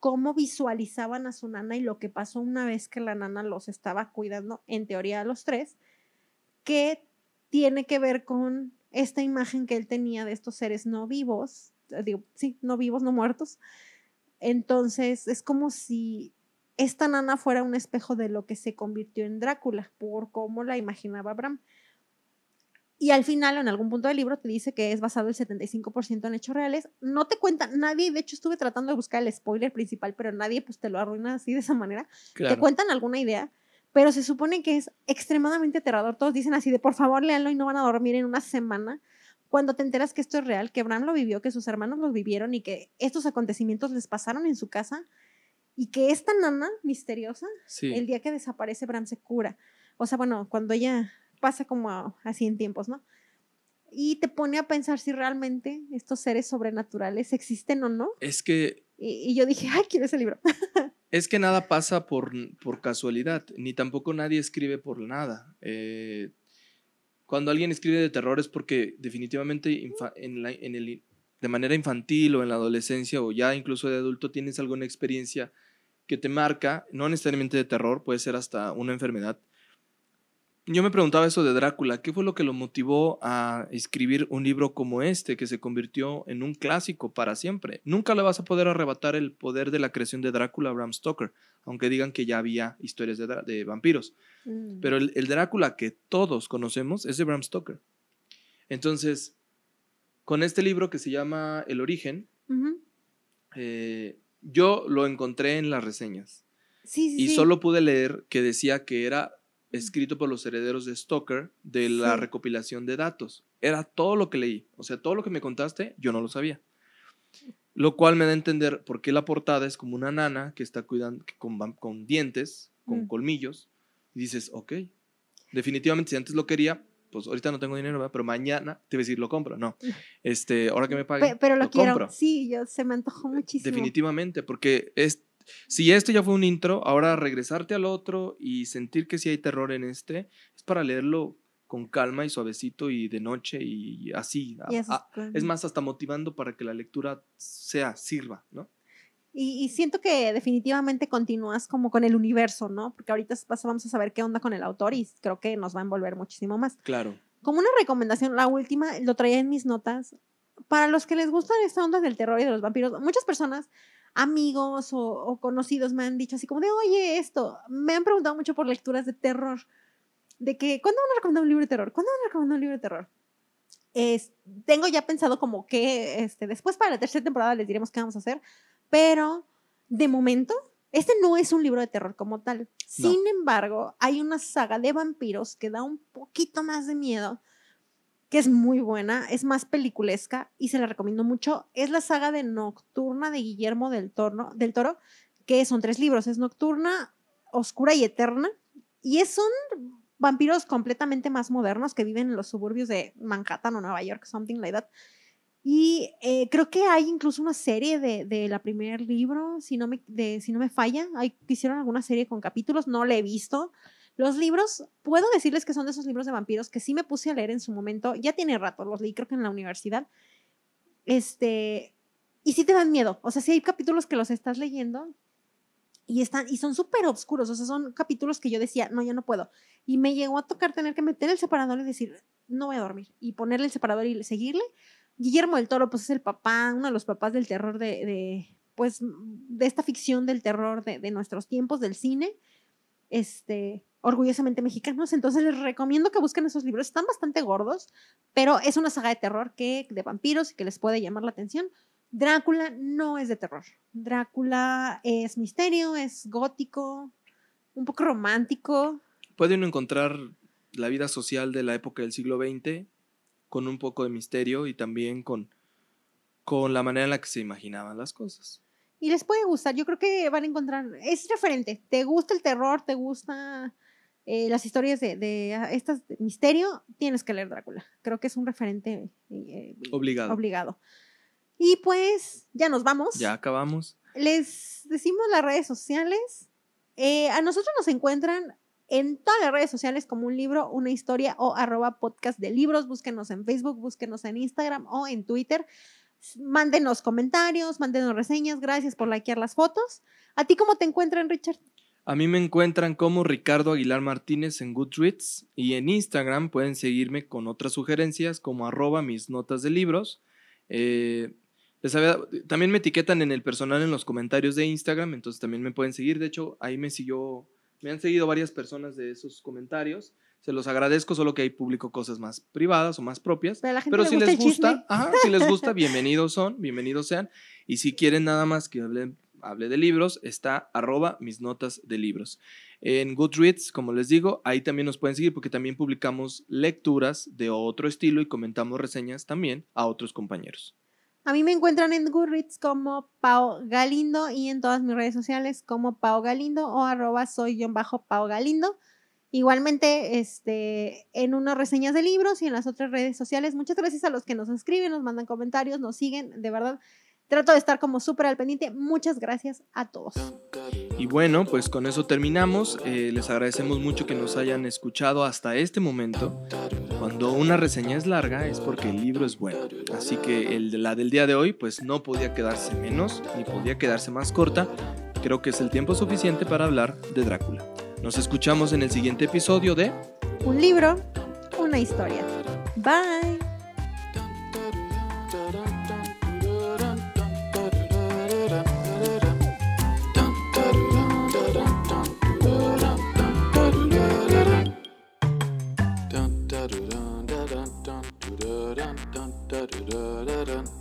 cómo visualizaban a su nana y lo que pasó una vez que la nana los estaba cuidando, en teoría a los tres, que tiene que ver con esta imagen que él tenía de estos seres no vivos, eh, digo, sí, no vivos, no muertos. Entonces, es como si esta nana fuera un espejo de lo que se convirtió en Drácula, por cómo la imaginaba Bram. Y al final, en algún punto del libro, te dice que es basado el 75% en hechos reales. No te cuenta nadie, de hecho estuve tratando de buscar el spoiler principal, pero nadie pues te lo arruina así de esa manera. Claro. Te cuentan alguna idea, pero se supone que es extremadamente aterrador. Todos dicen así de por favor léanlo y no van a dormir en una semana. Cuando te enteras que esto es real, que Bram lo vivió, que sus hermanos lo vivieron y que estos acontecimientos les pasaron en su casa y que esta nana misteriosa, Sí. el día que desaparece Bram se cura. O sea, bueno, cuando ella pasa como así en tiempos, ¿no? Y te pone a pensar si realmente estos seres sobrenaturales existen o no. Es que Y, y yo dije, ay, quiero ese libro. Es que nada pasa por, por casualidad, ni tampoco nadie escribe por nada. Eh, cuando alguien escribe de terror es porque definitivamente en la- en el- de manera infantil o en la adolescencia o ya incluso de adulto tienes alguna experiencia que te marca, no necesariamente de terror, puede ser hasta una enfermedad. Yo me preguntaba eso de Drácula, ¿qué fue lo que lo motivó a escribir un libro como este, que se convirtió en un clásico para siempre? Nunca le vas a poder arrebatar el poder de la creación de Drácula a Bram Stoker, aunque digan que ya había historias de, vampiros. Mm. Pero el, el Drácula que todos conocemos es de Bram Stoker. Entonces, con este libro que se llama El origen, eh, yo lo encontré en las reseñas Sí, sí, y sí. solo pude leer que decía que era escrito por los herederos de Stoker de la Sí. recopilación de datos. Era todo lo que leí. O sea, todo lo que me contaste, yo no lo sabía. Lo cual me da a entender por qué la portada es como una nana que está cuidando con, dientes, con Mm. colmillos. Y dices, ok, definitivamente si antes lo quería, pues ahorita no tengo dinero, ¿verdad? pero mañana te voy a decir, lo compro. No, este, ahora que me paguen, pero lo, lo quiero. compro. Sí, yo se me antojó muchísimo. Definitivamente, porque es, si este ya fue un intro, ahora regresarte al otro y sentir que sí hay terror en este, es para leerlo con calma y suavecito y de noche y así. Y a- es- más, hasta motivando para que la lectura sea, sirva, ¿no? Y, y siento que definitivamente continúas como con el universo, ¿no? Porque ahorita vamos a saber qué onda con el autor y creo que nos va a envolver muchísimo más. Claro. Como una recomendación, la última, lo traía en mis notas. Para los que les gustan esta onda del terror y de los vampiros, muchas personas, amigos o, o conocidos me han dicho así como de, oye, esto, me han preguntado mucho por lecturas de terror, de que, ¿cuándo van a recomendar un libro de terror? ¿Cuándo van a recomendar un libro de terror? Es- tengo ya pensado como que este, después para la tercera temporada les diremos qué vamos a hacer, pero de momento, este no es un libro de terror como tal. Sin embargo, hay una saga de vampiros que da un poquito más de miedo, que es muy buena, es más peliculesca y se la recomiendo mucho. Es la saga de Nocturna de Guillermo del Toro, del Toro que son tres libros. Es Nocturna, Oscura y Eterna. Y es, son vampiros completamente más modernos que viven en los suburbios de Manhattan o Nueva York, something like that. Y eh, creo que hay incluso una serie de, de la primer libro, si no, me, de, si no me falla. Hay, hicieron alguna serie con capítulos, no la he visto. Los libros, puedo decirles que son de esos libros de vampiros que sí me puse a leer en su momento. Ya tiene rato, los leí creo que en la universidad. Este, y sí te dan miedo. O sea, sí hay capítulos que los estás leyendo y, están, y son súper oscuros. O sea, son capítulos que yo decía, no, yo no puedo. Y me llegó a tocar tener que meter el separador y decir, no voy a dormir. Y ponerle el separador y seguirle. Guillermo del Toro, pues es el papá, uno de los papás del terror de, de pues, de esta ficción del terror de, de nuestros tiempos, del cine. Este, orgullosamente mexicanos. Entonces les recomiendo que busquen esos libros. Están bastante gordos, pero es una saga de terror que, de vampiros y que les puede llamar la atención. Drácula no es de terror. Drácula es misterio, es gótico, un poco romántico. Puede uno encontrar la vida social de la época del siglo XX con un poco de misterio y también con, con la manera en la que se imaginaban las cosas. Y les puede gustar. Yo creo que van a encontrar. Es referente. ¿Te gusta el terror? ¿Te gusta eh, las historias de, de ah, estas de misterio? Tienes que leer Drácula. Creo que es un referente eh, Obligado. obligado. Y pues ya nos vamos. Ya acabamos. Les decimos las redes sociales. Eh, a nosotros nos encuentran en todas las redes sociales como un libro, una historia o arroba podcast de libros. Búsquenos en Facebook, búsquenos en Instagram o en Twitter. Mándenos comentarios, mándenos reseñas. Gracias por likear las fotos. ¿A ti cómo te encuentran, Richard? A mí me encuentran como Ricardo Aguilar Martínez en Goodreads y en Instagram pueden seguirme con otras sugerencias como arroba mis notas de libros. Eh, les había- también me etiquetan en el personal en los comentarios de Instagram, entonces también me pueden seguir. De hecho, ahí me siguió, me han seguido varias personas de esos comentarios. Se los agradezco, solo que ahí publico cosas más privadas o más propias. Pero a la gente Pero si les gusta, ajá, si les gusta, bienvenidos son, bienvenidos sean. Y si quieren nada más que hable, hable de libros, está arroba mis notas de libros. En Goodreads, como les digo, ahí también nos pueden seguir porque también publicamos lecturas de otro estilo y comentamos reseñas también a otros compañeros. A mí me encuentran en Goodreads como Pau Galindo y en todas mis redes sociales como Pau Galindo o arroba soy bajo Pau Galindo. Igualmente, este, en unas reseñas de libros y en las otras redes sociales. Muchas gracias a los que nos escriben, nos mandan comentarios, nos siguen. De verdad, trato de estar como súper al pendiente. Muchas gracias a todos. Y bueno, pues con eso terminamos. Eh, les agradecemos mucho que nos hayan escuchado hasta este momento. Cuando una reseña es larga es porque el libro es bueno. Así que el de la del día de hoy pues no podía quedarse menos ni podía quedarse más corta. Creo que es el tiempo suficiente para hablar de Drácula. Nos escuchamos en el siguiente episodio de Un libro, una historia. Bye. Dun, da, da, da,